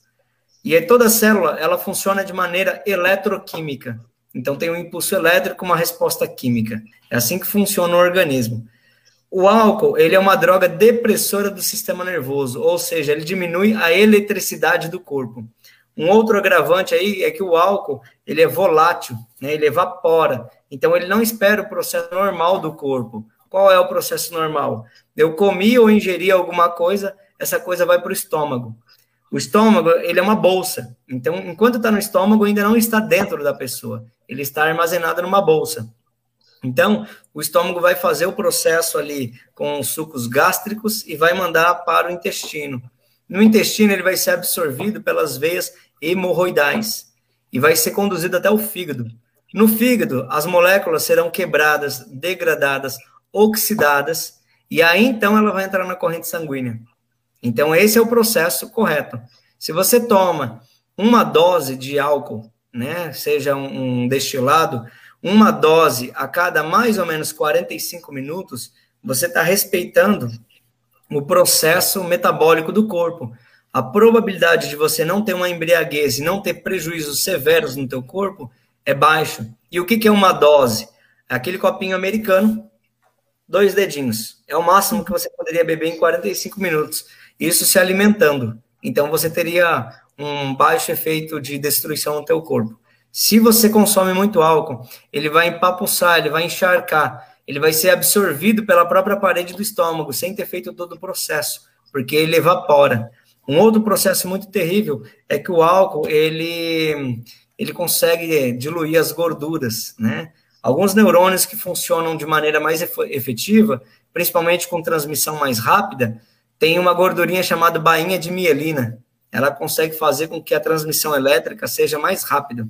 E aí toda célula, ela funciona de maneira eletroquímica. Então tem um impulso elétrico, uma resposta química. É assim que funciona o organismo. O álcool, ele é uma droga depressora do sistema nervoso, ou seja, ele diminui a eletricidade do corpo. Um outro agravante aí é que o álcool, ele é volátil, né? Ele evapora. Então ele não espera o processo normal do corpo. Qual é o processo normal? Eu comi ou ingeri alguma coisa, essa coisa vai para o estômago. O estômago, ele é uma bolsa. Então, enquanto está no estômago, ainda não está dentro da pessoa. Ele está armazenado numa bolsa. Então, o estômago vai fazer o processo ali com sucos gástricos e vai mandar para o intestino. No intestino, ele vai ser absorvido pelas veias hemorroidais e vai ser conduzido até o fígado. No fígado, as moléculas serão quebradas, degradadas, oxidadas, e aí então ela vai entrar na corrente sanguínea. Então, esse é o processo correto. Se você toma uma dose de álcool, né, seja um, um destilado, uma dose a cada mais ou menos 45 minutos, você está respeitando o processo metabólico do corpo. A probabilidade de você não ter uma embriaguez e não ter prejuízos severos no teu corpo é baixo. E o que, que é uma dose? É aquele copinho americano, dois dedinhos. É o máximo que você poderia beber em 45 minutos. Isso se alimentando. Então você teria um baixo efeito de destruição no teu corpo. Se você consome muito álcool, ele vai empapuçar, ele vai encharcar, ele vai ser absorvido pela própria parede do estômago, sem ter feito todo o processo, porque ele evapora. Um outro processo muito terrível é que o álcool, ele, ele consegue diluir as gorduras, né? Alguns neurônios que funcionam de maneira mais efetiva, principalmente com transmissão mais rápida, tem uma gordurinha chamada bainha de mielina. Ela consegue fazer com que a transmissão elétrica seja mais rápida.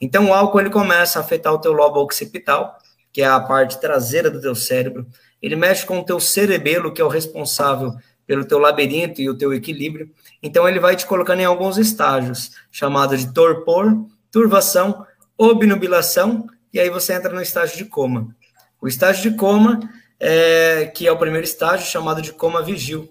Então, o álcool ele começa a afetar o teu lobo occipital, que é a parte traseira do teu cérebro. Ele mexe com o teu cerebelo, que é o responsável pelo teu labirinto e o teu equilíbrio. Então, ele vai te colocando em alguns estágios, chamado de torpor, turvação, obnubilação, e aí você entra no estágio de coma. O estágio de coma, é, que é o primeiro estágio, chamado de coma vigil.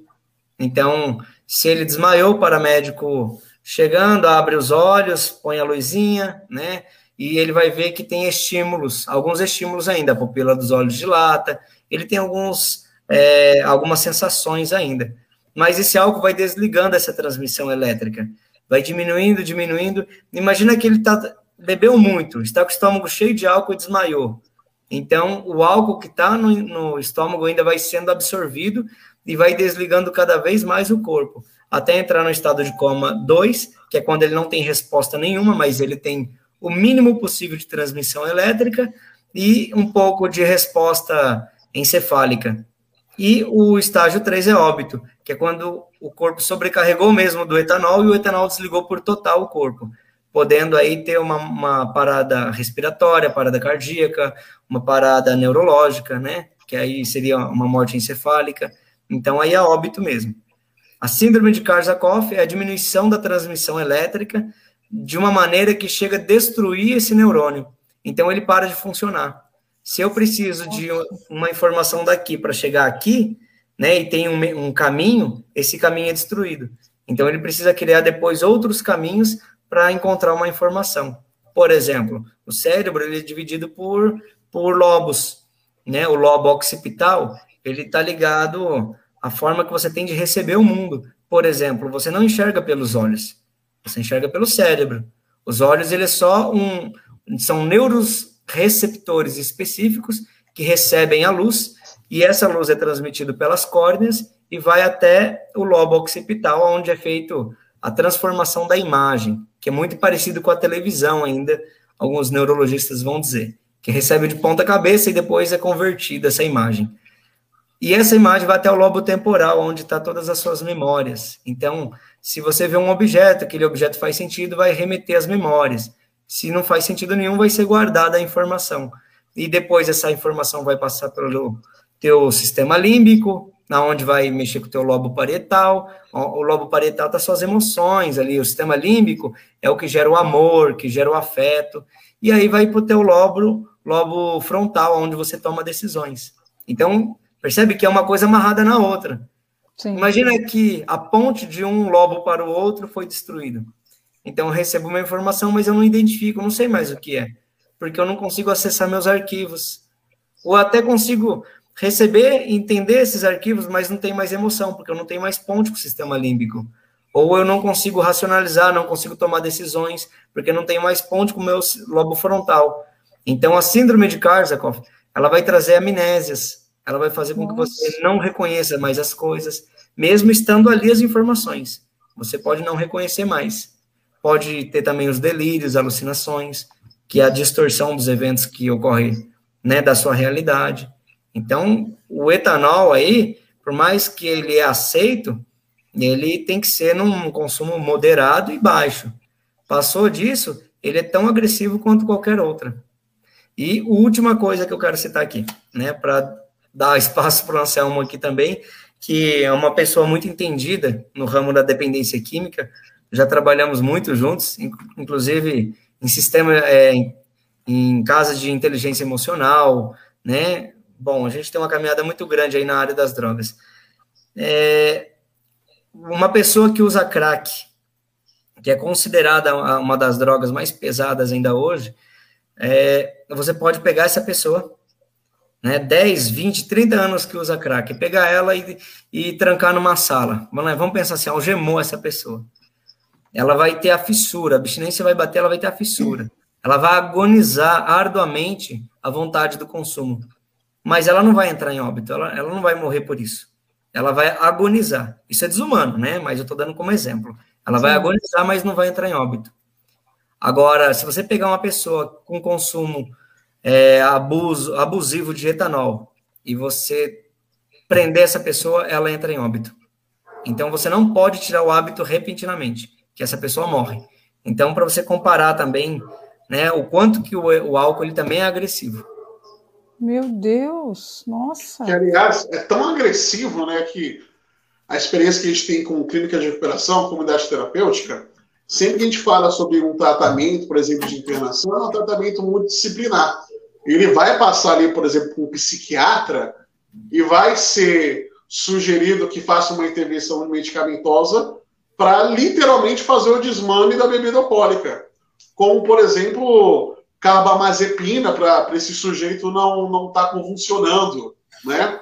Então, se ele desmaiou, o paramédico chegando, abre os olhos, põe a luzinha, né? E ele vai ver que tem estímulos, alguns estímulos ainda, a pupila dos olhos dilata, ele tem alguns, é, algumas sensações ainda. Mas esse álcool vai desligando essa transmissão elétrica, vai diminuindo, diminuindo. Imagina que ele tá, bebeu muito, está com o estômago cheio de álcool e desmaiou. Então, o álcool que está no, no estômago ainda vai sendo absorvido e vai desligando cada vez mais o corpo, até entrar no estado de coma 2, que é quando ele não tem resposta nenhuma, mas ele tem o mínimo possível de transmissão elétrica e um pouco de resposta encefálica. E o estágio 3 é óbito, que é quando o corpo sobrecarregou mesmo do etanol e o etanol desligou por total o corpo, podendo aí ter uma, uma parada respiratória, parada cardíaca, uma parada neurológica, né? Que aí seria uma morte encefálica. Então, aí é óbito mesmo. A síndrome de Korsakoff é a diminuição da transmissão elétrica de uma maneira que chega a destruir esse neurônio. Então ele para de funcionar. Se eu preciso de uma informação daqui para chegar aqui, né, e tem um, um, caminho, esse caminho é destruído. Então ele precisa criar depois outros caminhos para encontrar uma informação. Por exemplo, o cérebro ele é dividido por, por lobos, né? O lobo occipital ele está ligado à forma que você tem de receber o mundo. Por exemplo, você não enxerga pelos olhos, você enxerga pelo cérebro. Os olhos ele é só um são neuroreceptores específicos que recebem a luz e essa luz é transmitida pelas córneas e vai até o lobo occipital, onde é feito a transformação da imagem, que é muito parecido com a televisão ainda, alguns neurologistas vão dizer, que recebe de ponta cabeça e depois é convertida essa imagem. E essa imagem vai até o lobo temporal, onde está todas as suas memórias. Então, se você vê um objeto, aquele objeto faz sentido, vai remeter as memórias. Se não faz sentido nenhum, vai ser guardada a informação. E depois essa informação vai passar pelo teu sistema límbico, na onde vai mexer com o teu lobo parietal. O lobo parietal está suas emoções ali, o sistema límbico é o que gera o amor, que gera o afeto. E aí vai para o teu lobo, lobo frontal, onde você toma decisões. Então, percebe que é uma coisa amarrada na outra. Sim. Imagina que a ponte de um lobo para o outro foi destruído. Então, eu recebo uma informação, mas eu não identifico, não sei mais o que é, porque eu não consigo acessar meus arquivos. Ou até consigo receber e entender esses arquivos, mas não tem mais emoção, porque eu não tenho mais ponte com o sistema límbico. Ou eu não consigo racionalizar, não consigo tomar decisões, porque não tenho mais ponte com o meu lobo frontal. Então, a síndrome de Korsakoff, ela vai trazer amnésias, ela vai fazer com que você não reconheça mais as coisas, mesmo estando ali as informações. Você pode não reconhecer mais. Pode ter também os delírios, alucinações, que é a distorção dos eventos que ocorrem né, da sua realidade. Então, o etanol aí, por mais que ele é aceito, ele tem que ser num consumo moderado e baixo. Passou disso, ele é tão agressivo quanto qualquer outra. E a última coisa que eu quero citar aqui, né, para dar espaço para o Anselmo aqui também, que é uma pessoa muito entendida no ramo da dependência química, já trabalhamos muito juntos, inclusive em sistema, é, em casas de inteligência emocional, né, bom, a gente tem uma caminhada muito grande aí na área das drogas. É, uma pessoa que usa crack, que é considerada uma das drogas mais pesadas ainda hoje, é, você pode pegar essa pessoa, né, 10, 20, 30 anos que usa crack, pegar ela e, e trancar numa sala. Vamos, lá, vamos pensar assim, algemou essa pessoa. Ela vai ter a fissura, a abstinência vai bater, ela vai ter a fissura. Ela vai agonizar arduamente a vontade do consumo mas ela não vai entrar em óbito, ela, ela não vai morrer por isso. Ela vai agonizar. Isso é desumano, né? Mas eu estou dando como exemplo. Ela Sim. vai agonizar, mas não vai entrar em óbito. Agora, se você pegar uma pessoa com consumo é, abuso, abusivo de etanol e você prender essa pessoa, ela entra em óbito. Então, você não pode tirar o hábito repentinamente, que essa pessoa morre. Então, para você comparar também, né, o quanto que o, o álcool ele também é agressivo. Meu Deus, nossa. Que, aliás, é tão agressivo, né, que a experiência que a gente tem com clínica de recuperação, comunidade terapêutica, sempre que a gente fala sobre um tratamento, por exemplo, de internação, é um tratamento multidisciplinar. Ele vai passar ali, por exemplo, com um psiquiatra e vai ser sugerido que faça uma intervenção medicamentosa para literalmente fazer o desmame da bebida alcoólica. Como, por exemplo, carbamazepina para esse sujeito não não estar tá convulsionando, né?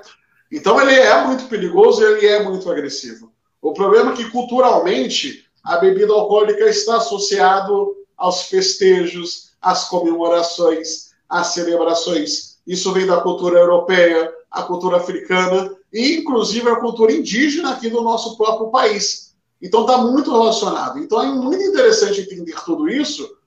Então ele é muito perigoso, ele é muito agressivo. O problema é que culturalmente a bebida alcoólica está associado aos festejos, às comemorações, às celebrações. Isso vem da cultura europeia, a cultura africana e inclusive a cultura indígena aqui do nosso próprio país. Então está muito relacionado. Então é muito interessante entender tudo isso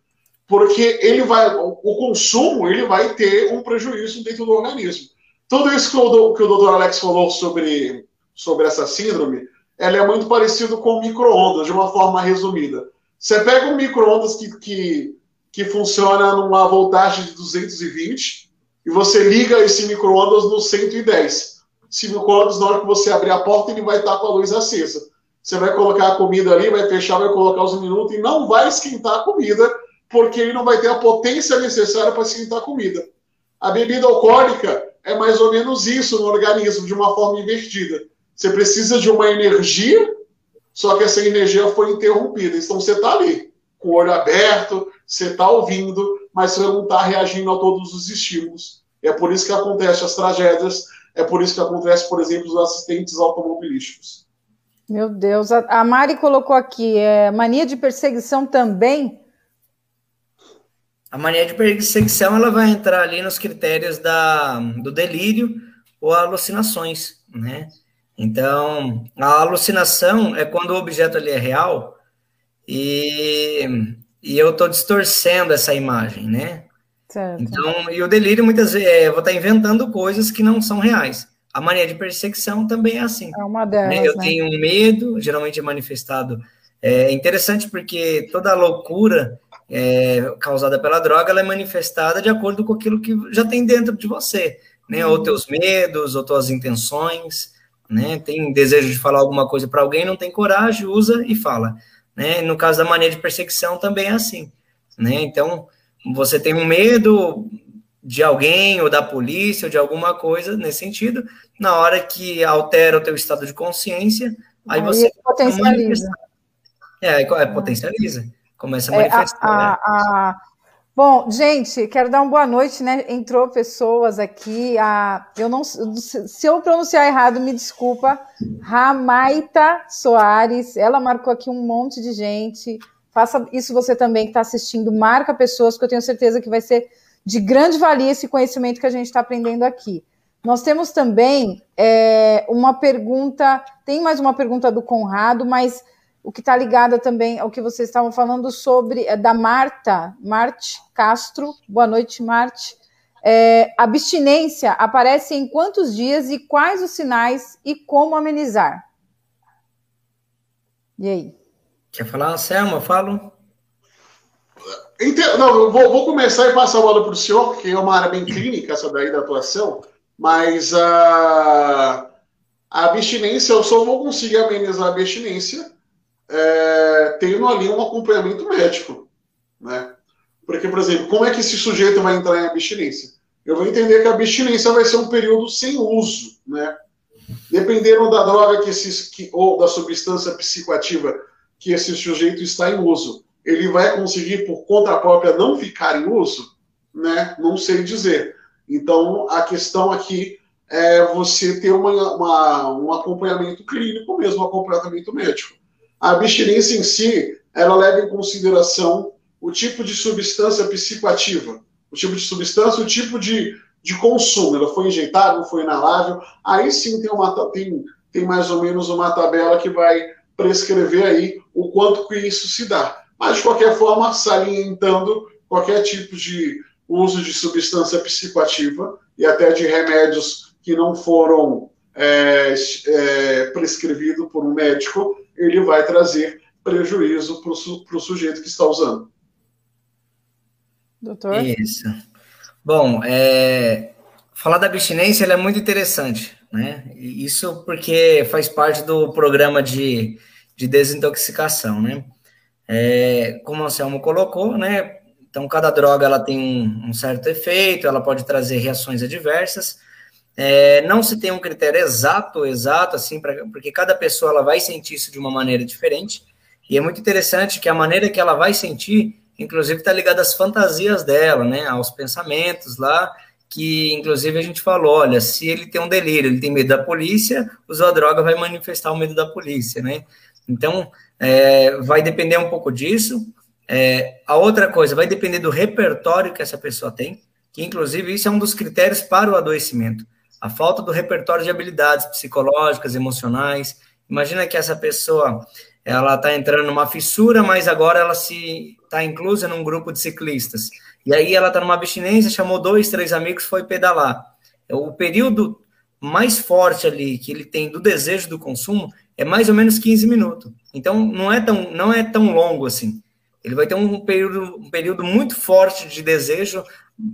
porque ele vai, o consumo ele vai ter um prejuízo dentro do organismo. Tudo isso que o, que o doutor Alex falou sobre, sobre essa síndrome, ela é muito parecido com micro-ondas, de uma forma resumida. Você pega um micro-ondas que, que, que funciona numa voltagem de 220 e você liga esse micro-ondas no 110. Esse micro-ondas, na hora que você abrir a porta, ele vai estar com a luz acesa. Você vai colocar a comida ali, vai fechar, vai colocar os minutos e não vai esquentar a comida, porque ele não vai ter a potência necessária para esquentar a comida. A bebida alcoólica é mais ou menos isso no organismo, de uma forma invertida. Você precisa de uma energia, só que essa energia foi interrompida. Então você está ali, com o olho aberto, você está ouvindo, mas você não está reagindo a todos os estímulos. É por isso que acontecem as tragédias, é por isso que acontece, por exemplo, os acidentes automobilísticos. Meu Deus, a Mari colocou aqui, é, mania de perseguição também. A mania de perseguição ela vai entrar ali nos critérios da, do delírio ou alucinações, né? Então, a alucinação é quando o objeto ali é real e, e eu estou distorcendo essa imagem, né? Certo. Então, e o delírio muitas vezes é, eu vou estar inventando coisas que não são reais. A mania de perseguição também é assim. É uma delas. Né? Eu né? tenho medo, geralmente é manifestado. É interessante porque toda a loucura é, causada pela droga ela é manifestada de acordo com aquilo que já tem dentro de você, né? Ou uhum. teus medos, ou tuas intenções, né? Tem desejo de falar alguma coisa para alguém, não tem coragem, usa e fala, né? No caso da mania de perseguição também é assim, né? Então você tem um medo de alguém ou da polícia ou de alguma coisa nesse sentido, na hora que altera o teu estado de consciência, aí, aí você potencializa. É, é, potencializa. Começa a manifestar. É, a, a, a... Bom, gente, quero dar uma boa noite, né? Entrou pessoas aqui. A, eu não, se eu pronunciar errado, me desculpa. Ramaita Soares, ela marcou aqui um monte de gente. Faça isso você também que está assistindo, marca pessoas, que eu tenho certeza que vai ser de grande valia esse conhecimento que a gente está aprendendo aqui. Nós temos também é, uma pergunta, tem mais uma pergunta do Conrado, mas o que está ligado também ao que vocês estavam falando sobre é, da Marta, Marte Castro. Boa noite, Marte. É, abstinência aparece em quantos dias e quais os sinais e como amenizar? E aí? Quer falar, Selma? Falo. Não, eu vou, vou, começar e passar a bola para o senhor, que é uma área bem clínica essa daí da atuação, mas a, a abstinência, eu só vou conseguir amenizar a abstinência é, tendo ali um acompanhamento médico, né? Porque, por exemplo, como é que esse sujeito vai entrar em abstinência? Eu vou entender que a abstinência vai ser um período sem uso, né? Dependendo da droga que esse, que, ou da substância psicoativa que esse sujeito está em uso, ele vai conseguir por conta própria não ficar em uso, né? Não sei dizer. Então, a questão aqui é você ter uma, uma, um acompanhamento clínico mesmo, um acompanhamento médico. A abstinência em si, ela leva em consideração o tipo de substância psicoativa, o tipo de substância, o tipo de, de consumo. Ela foi injetada, não foi inalável. Aí sim tem, uma, tem, tem mais ou menos uma tabela que vai prescrever aí o quanto que isso se dá. Mas, de qualquer forma, salientando qualquer tipo de uso de substância psicoativa e até de remédios que não foram é, é, prescrevidos por um médico, ele vai trazer prejuízo para o sujeito que está usando. Doutor? Isso. Bom, é, falar da abstinência é muito interessante, né? Isso porque faz parte do programa de, de desintoxicação, né? É, como o Anselmo colocou, né? Então, cada droga ela tem um, um certo efeito, ela pode trazer reações adversas, é, não se tem um critério exato, exato, assim, pra, porque cada pessoa ela vai sentir isso de uma maneira diferente. E é muito interessante que a maneira que ela vai sentir, inclusive, está ligada às fantasias dela, né? Aos pensamentos lá, que inclusive a gente falou: olha, se ele tem um delírio, ele tem medo da polícia, usou a droga, vai manifestar o medo da polícia, né? Então, é, vai depender um pouco disso. É, a outra coisa vai depender do repertório que essa pessoa tem, que inclusive isso é um dos critérios para o adoecimento a falta do repertório de habilidades psicológicas, emocionais. Imagina que essa pessoa ela está entrando numa fissura, mas agora ela se está inclusa num grupo de ciclistas. E aí ela está numa abstinência, chamou dois, três amigos, foi pedalar. O período mais forte ali que ele tem do desejo do consumo é mais ou menos 15 minutos. Então não é tão, não é tão longo assim. Ele vai ter um período, um período muito forte de desejo,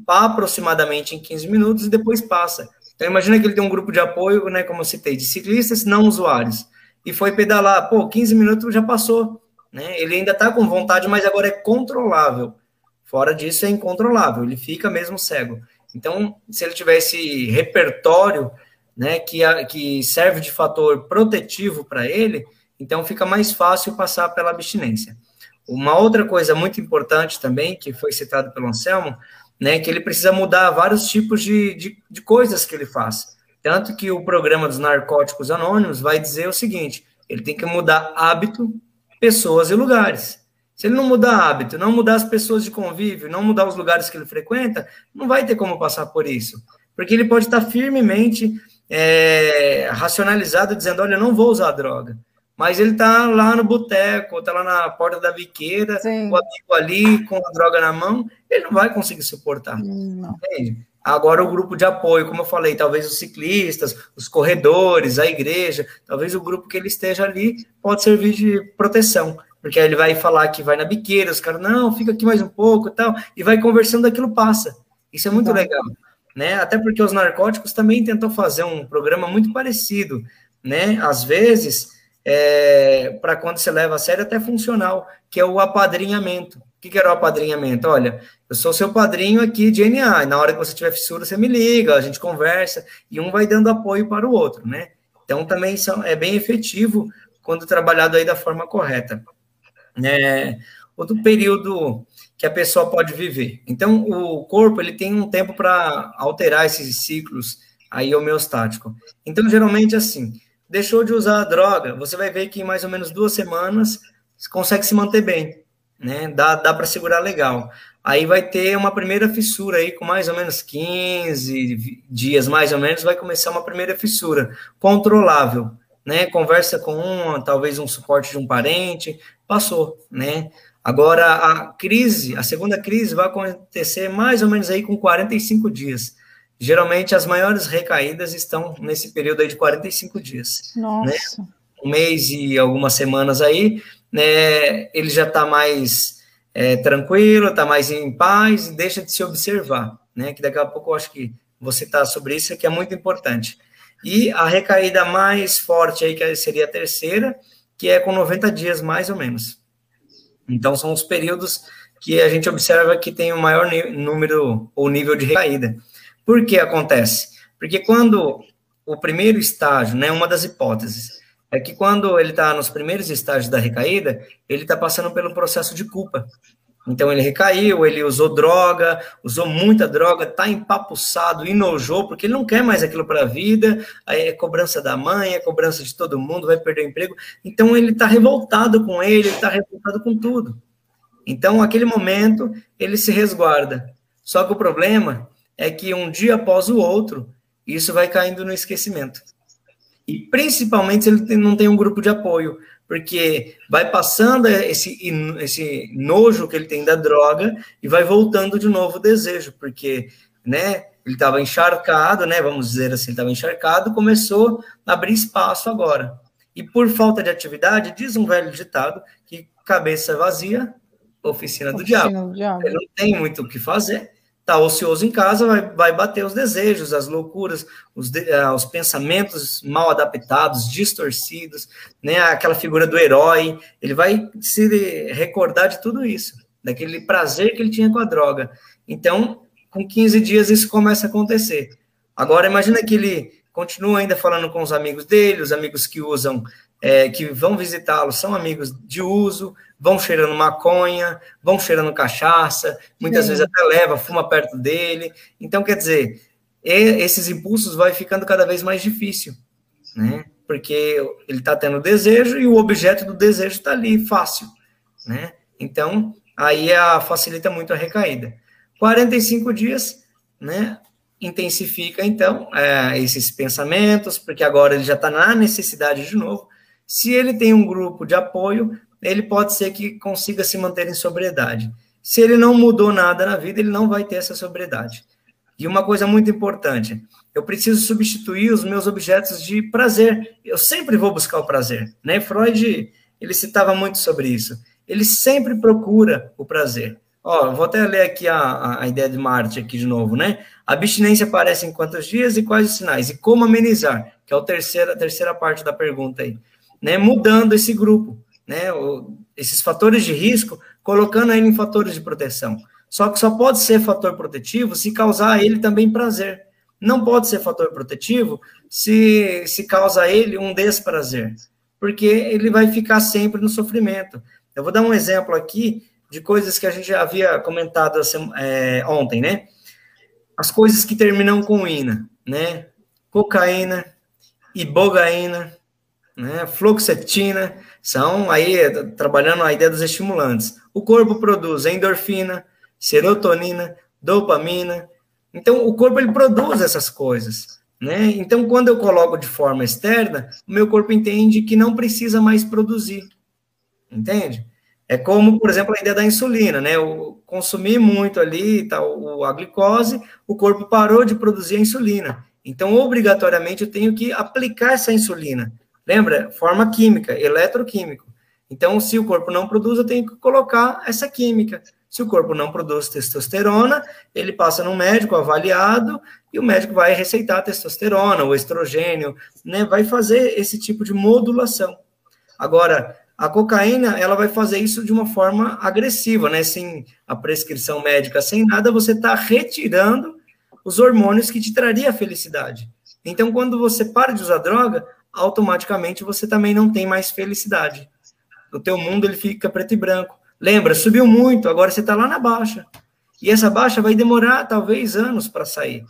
aproximadamente em 15 minutos, e depois passa. Então, imagina que ele tem um grupo de apoio, né, como eu citei, de ciclistas não usuários. e foi pedalar. Pô, 15 minutos já passou. Né? Ele ainda está com vontade, mas agora é controlável. Fora disso, é incontrolável, ele fica mesmo cego. Então, se ele tiver esse repertório né, que, que serve de fator protetivo para ele, então fica mais fácil passar pela abstinência. Uma outra coisa muito importante também, que foi citado pelo Anselmo, né, que ele precisa mudar vários tipos de, de, de coisas que ele faz. Tanto que o programa dos narcóticos anônimos vai dizer o seguinte: ele tem que mudar hábito, pessoas e lugares. Se ele não mudar hábito, não mudar as pessoas de convívio, não mudar os lugares que ele frequenta, não vai ter como passar por isso. Porque ele pode estar firmemente é, racionalizado, dizendo: olha, eu não vou usar droga. Mas ele está lá no boteco, está lá na porta da biqueira, Sim. o amigo ali com a droga na mão, ele não vai conseguir suportar. Não. Entende? Agora, o grupo de apoio, como eu falei, talvez os ciclistas, os corredores, a igreja, talvez o grupo que ele esteja ali pode servir de proteção, porque aí ele vai falar que vai na biqueira, os caras, não, fica aqui mais um pouco e tal, e vai conversando, aquilo passa. Isso é muito legal, né? Até porque os narcóticos também tentam fazer um programa muito parecido, né? Às vezes, é, para quando você leva a sério, até funcional, que é o apadrinhamento que, que era o apadrinhamento? Olha, eu sou seu padrinho aqui de NA, e na hora que você tiver fissura, você me liga, a gente conversa, e um vai dando apoio para o outro, né? Então, também são, é bem efetivo quando trabalhado aí da forma correta. É, outro período que a pessoa pode viver. Então, o corpo, ele tem um tempo para alterar esses ciclos aí homeostático. Então, geralmente, assim, deixou de usar a droga, você vai ver que em mais ou menos duas semanas, consegue se manter bem né? Dá, dá para segurar legal. Aí vai ter uma primeira fissura aí, com mais ou menos 15 dias, mais ou menos, vai começar uma primeira fissura, controlável, né? Conversa com um, talvez um suporte de um parente, passou, né? Agora, a crise, a segunda crise vai acontecer mais ou menos aí com 45 dias. Geralmente, as maiores recaídas estão nesse período aí de 45 dias. Né? Nossa. Né? Um mês e algumas semanas aí, né, ele já está mais é, tranquilo, está mais em paz, e deixa de se observar, né? Que daqui a pouco eu acho que você está sobre isso, que é muito importante. E a recaída mais forte aí, que seria a terceira, que é com 90 dias, mais ou menos. Então, são os períodos que a gente observa que tem o maior número ou nível de recaída. Por que acontece? Porque quando o primeiro estágio, né, uma das hipóteses, é que quando ele está nos primeiros estágios da recaída, ele está passando pelo processo de culpa. Então ele recaiu, ele usou droga, usou muita droga, está empapuçado, enojou, porque ele não quer mais aquilo para a vida, aí é cobrança da mãe, é cobrança de todo mundo, vai perder o emprego. Então ele está revoltado com ele, está revoltado com tudo. Então, aquele momento, ele se resguarda. Só que o problema é que um dia após o outro, isso vai caindo no esquecimento. E principalmente se ele não tem um grupo de apoio, porque vai passando esse, esse nojo que ele tem da droga e vai voltando de novo o desejo, porque, né, ele estava encharcado, né, vamos dizer assim, estava encharcado, começou a abrir espaço agora. E por falta de atividade, diz um velho ditado que cabeça vazia, oficina do, oficina diabo. do diabo. Ele não tem muito o que fazer, está ocioso em casa, vai, vai bater os desejos, as loucuras, os, uh, os pensamentos mal adaptados, distorcidos, né? Aquela figura do herói, ele vai se recordar de tudo isso, daquele prazer que ele tinha com a droga. Então, com 15 dias isso começa a acontecer. Agora, imagina que ele continua ainda falando com os amigos dele, os amigos que usam, é, que vão visitá-lo, são amigos de uso, vão cheirando maconha, vão cheirando cachaça, muitas vezes até leva, fuma perto dele. Então, quer dizer, esses impulsos vai ficando cada vez mais difícil, né? Porque ele está tendo desejo e o objeto do desejo está ali, fácil, né? Então, aí a, facilita muito a recaída. 45 dias, né? Intensifica, então, é, esses pensamentos, porque agora ele já está na necessidade de novo. Se ele tem um grupo de apoio, ele pode ser que consiga se manter em sobriedade. Se ele não mudou nada na vida, ele não vai ter essa sobriedade. E uma coisa muito importante, eu preciso substituir os meus objetos de prazer. Eu sempre vou buscar o prazer, né? Freud, ele citava muito sobre isso. Ele sempre procura o prazer. Ó, vou até ler aqui a, a ideia de Marte aqui de novo, né? A abstinência aparece em quantos dias e quais os sinais? E como amenizar? Que é a terceira, a terceira parte da pergunta aí. Né, mudando esse grupo, né, esses fatores de risco, colocando ele em fatores de proteção. Só que só pode ser fator protetivo se causar a ele também prazer. Não pode ser fator protetivo se, se causa a ele um desprazer, porque ele vai ficar sempre no sofrimento. Eu vou dar um exemplo aqui de coisas que a gente já havia comentado é, ontem, né? As coisas que terminam com ina, né? Cocaína, ibogaína, né? Fluoxetina, são aí trabalhando a ideia dos estimulantes. O corpo produz endorfina, serotonina, dopamina. Então, o corpo ele produz essas coisas. Né? Então, quando eu coloco de forma externa, o meu corpo entende que não precisa mais produzir. Entende? É como, por exemplo, a ideia da insulina, né? Eu consumi muito ali tal, a glicose, o corpo parou de produzir a insulina. Então, obrigatoriamente, eu tenho que aplicar essa insulina. Lembra? Forma química, eletroquímico. Então, se o corpo não produz, eu tenho que colocar essa química. Se o corpo não produz testosterona, ele passa no médico avaliado e o médico vai receitar testosterona, o estrogênio, né? Vai fazer esse tipo de modulação. Agora, a cocaína, ela vai fazer isso de uma forma agressiva, né? Sem a prescrição médica, sem nada, você está retirando os hormônios que te traria a felicidade. Então, quando você para de usar droga, automaticamente você também não tem mais felicidade. O teu mundo ele fica preto e branco. Lembra, subiu muito, agora você está lá na baixa. E essa baixa vai demorar talvez anos para sair.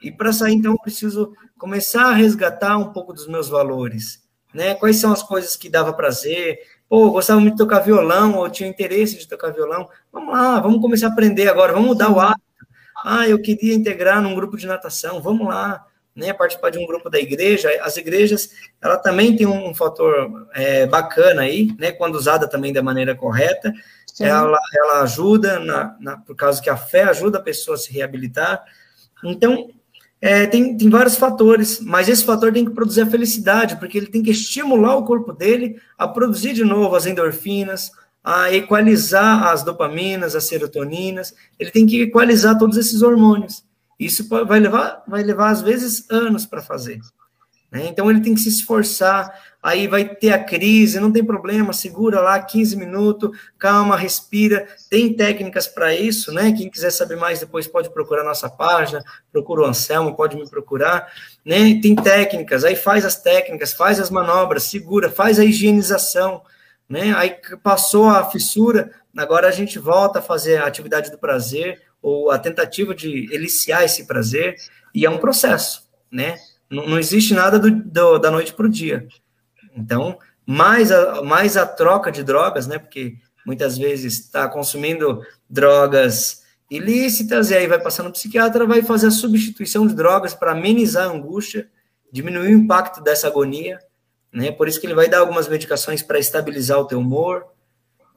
E para sair, então, eu preciso começar a resgatar um pouco dos meus valores né? Quais são as coisas que dava prazer? Pô, eu gostava muito de tocar violão, ou tinha interesse de tocar violão. Vamos lá, vamos começar a aprender agora, vamos mudar o hábito. Ah, eu queria integrar num grupo de natação, vamos lá, né? Participar de um grupo da igreja. As igrejas, ela também tem um fator é, bacana aí, né? Quando usada também da maneira correta, ela, ela ajuda, na, na, por causa que a fé ajuda a pessoa a se reabilitar. Então, é, tem, tem vários fatores, mas esse fator tem que produzir a felicidade, porque ele tem que estimular o corpo dele a produzir de novo as endorfinas, a equalizar as dopaminas, as serotoninas, ele tem que equalizar todos esses hormônios. Isso vai levar, vai levar às vezes, anos para fazer. Né? Então ele tem que se esforçar, aí vai ter a crise, não tem problema, segura lá 15 minutos, calma, respira. Tem técnicas para isso, né? Quem quiser saber mais depois pode procurar nossa página, procura o Anselmo, pode me procurar, né? Tem técnicas, aí faz as técnicas, faz as manobras, segura, faz a higienização, né? Aí passou a fissura, agora a gente volta a fazer a atividade do prazer ou a tentativa de eliciar esse prazer, e é um processo, né? Não, não existe nada do, do, da noite para o dia. Então, mais a, mais a troca de drogas, né? Porque muitas vezes está consumindo drogas ilícitas e aí vai passando no psiquiatra, vai fazer a substituição de drogas para amenizar a angústia, diminuir o impacto dessa agonia, né? Por isso que ele vai dar algumas medicações para estabilizar o teu humor,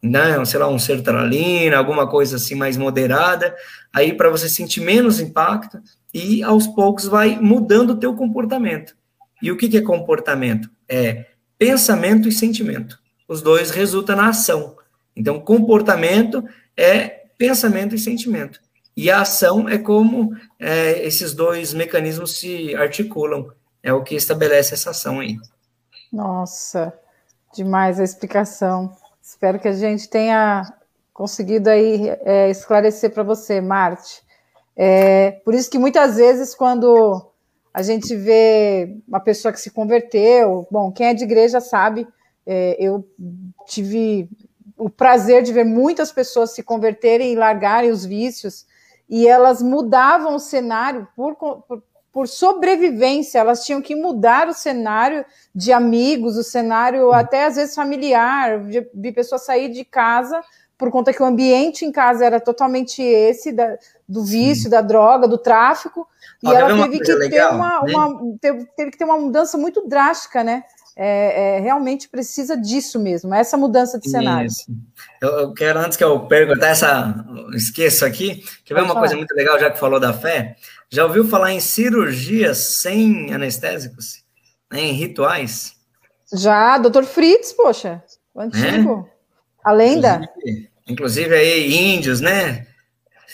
né? Sei lá, um sertralina, alguma coisa assim mais moderada, aí para você sentir menos impacto e aos poucos vai mudando o teu comportamento. E o que, que é comportamento? É pensamento e sentimento. Os dois resultam na ação. Então, comportamento é pensamento e sentimento. E a ação é como é, esses dois mecanismos se articulam. É o que estabelece essa ação aí. Nossa, demais a explicação. Espero que a gente tenha conseguido aí é, esclarecer para você, Marte. É, por isso que muitas vezes, quando a gente vê uma pessoa que se converteu, bom, quem é de igreja sabe, é, eu tive o prazer de ver muitas pessoas se converterem e largarem os vícios, e elas mudavam o cenário por, por, por sobrevivência, elas tinham que mudar o cenário de amigos, o cenário até às vezes familiar, de, de pessoas sair de casa por conta que o ambiente em casa era totalmente esse, da, do vício, Sim. da droga, do tráfico, e ela teve que legal, ter uma, né? uma teve, teve, que ter uma mudança muito drástica, né? É, é, realmente precisa disso mesmo, essa mudança de cenário. Eu, eu, quero, antes que eu perguntar essa, esqueço aqui, que ver uma falar. coisa muito legal, já que falou da fé, já ouviu falar em cirurgias sem anestésicos? Né, em rituais? Já, doutor Fritz, poxa, o antigo, é? a lenda. Inclusive, inclusive aí índios, né?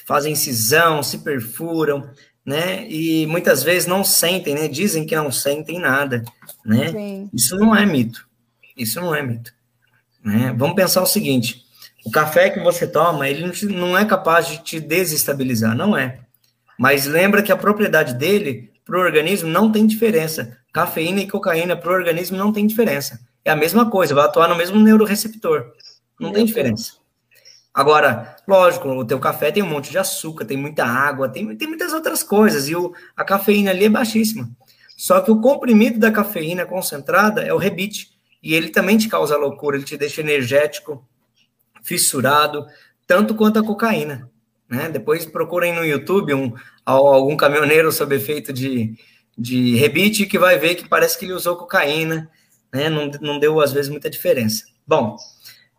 Fazem incisão, se perfuram, né? E muitas vezes não sentem, né? Dizem que não sentem nada, né? Sim. Isso não é mito. Isso não é mito. Né? Vamos pensar o seguinte: o café que você toma, ele não é capaz de te desestabilizar, não é. Mas lembra que a propriedade dele para o organismo não tem diferença. Cafeína e cocaína para o organismo não tem diferença. É a mesma coisa, vai atuar no mesmo neuroreceptor. Não tem diferença. Agora, lógico, o teu café tem um monte de açúcar, tem muita água, tem, tem muitas outras coisas, e o, a cafeína ali é baixíssima. Só que o comprimido da cafeína concentrada é o rebite, e ele também te causa loucura, ele te deixa energético, fissurado, tanto quanto a cocaína. Né? Depois procurem no YouTube um, algum caminhoneiro sob efeito de, de rebite que vai ver que parece que ele usou cocaína, né? não, não deu às vezes muita diferença. Bom,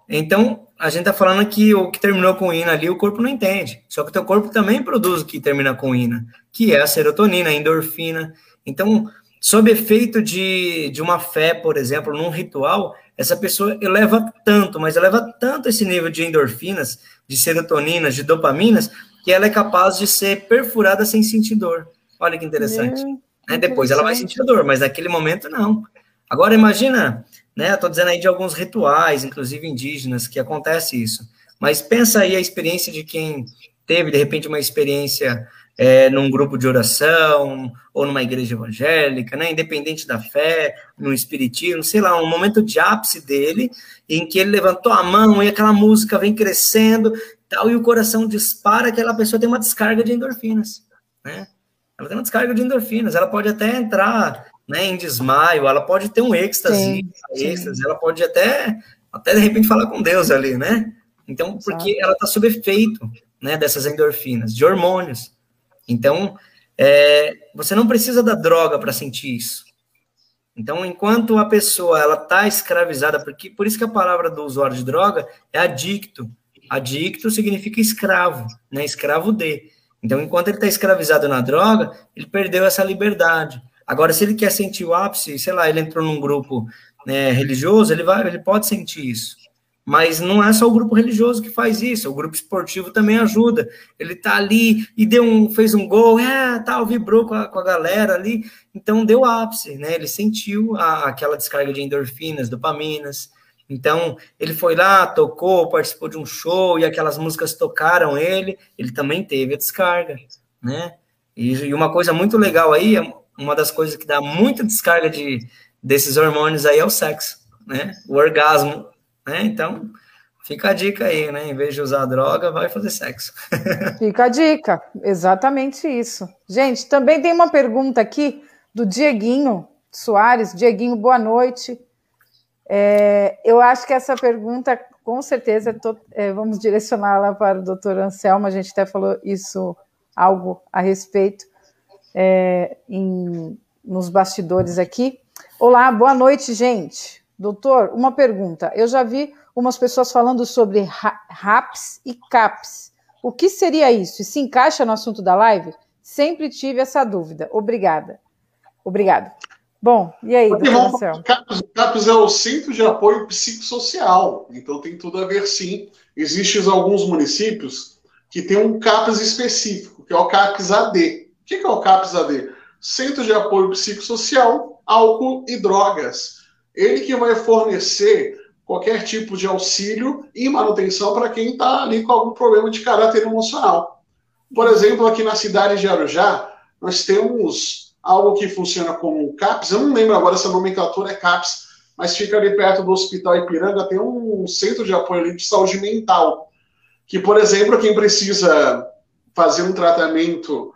então, a gente está falando que o que terminou com ina ali, o corpo não entende. Só que o teu corpo também produz o que termina com ina, que é a serotonina, a endorfina. Então, sob efeito de, de uma fé, por exemplo, num ritual, essa pessoa eleva tanto, mas eleva tanto esse nível de endorfinas, de serotoninas, de dopaminas, que ela é capaz de ser perfurada sem sentir dor. Olha que interessante. Né? Depois ela vai sentir dor, mas naquele momento não. Agora imagina né? Estou dizendo aí de alguns rituais, inclusive indígenas, que acontece isso. Mas pensa aí a experiência de quem teve, de repente, uma experiência é, num grupo de oração, ou numa igreja evangélica, né? Independente da fé, no espiritismo, sei lá, um momento de ápice dele, em que ele levantou a mão e aquela música vem crescendo, tal, e o coração dispara, aquela pessoa tem uma descarga de endorfinas, né? Ela tem uma descarga de endorfinas, ela pode até entrar né, em desmaio, ela pode ter um êxtase, sim, êxtase ela pode até, até de repente falar com Deus ali, né? Então, porque Exato. ela está sob efeito, né, dessas endorfinas, de hormônios. Então, é, você não precisa da droga para sentir isso. Então, enquanto a pessoa ela está escravizada, porque por isso que a palavra do usuário de droga é adicto. Adicto significa escravo, né? Escravo de. Então, enquanto ele está escravizado na droga, ele perdeu essa liberdade. Agora, se ele quer sentir o ápice, sei lá, ele entrou num grupo né, religioso, ele vai, ele pode sentir isso. Mas não é só o grupo religioso que faz isso, o grupo esportivo também ajuda. Ele tá ali e deu um, fez um gol, é, tal, vibrou com a, com a galera ali, então deu ápice, né? Ele sentiu a, aquela descarga de endorfinas, dopaminas. Então, ele foi lá, tocou, participou de um show e aquelas músicas tocaram ele, ele também teve a descarga, né? E, e uma coisa muito legal aí, é uma das coisas que dá muita descarga de, desses hormônios aí é o sexo, né? O orgasmo, né? Então, fica a dica aí, né? Em vez de usar droga, vai fazer sexo. Fica a dica, exatamente isso. Gente, também tem uma pergunta aqui do Dieguinho Soares. Dieguinho, boa noite. É, eu acho que essa pergunta, com certeza, tô, é, vamos direcioná-la para o doutor Anselmo, a gente até falou isso, algo a respeito é, em, nos bastidores aqui. Olá, boa noite, gente. Doutor, uma pergunta. Eu já vi umas pessoas falando sobre RAPS e CAPS. O que seria isso? E se encaixa no assunto da live? Sempre tive essa dúvida. Obrigada. Obrigado. Bom, e aí, doutor Marcel? CAPS, CAPS é o Centro de Apoio Psicossocial, então tem tudo a ver sim. Existem alguns municípios que têm um CAPS específico, que é o CAPS AD que, que é o CAPS-AD? Centro de Apoio Psicossocial, Álcool e Drogas. Ele que vai fornecer qualquer tipo de auxílio e manutenção para quem está ali com algum problema de caráter emocional. Por exemplo, aqui na cidade de Arujá, nós temos algo que funciona como um CAPS, eu não lembro agora se a nomenclatura é CAPS, mas fica ali perto do Hospital Ipiranga, tem um centro de apoio de saúde mental, que, por exemplo, quem precisa fazer um tratamento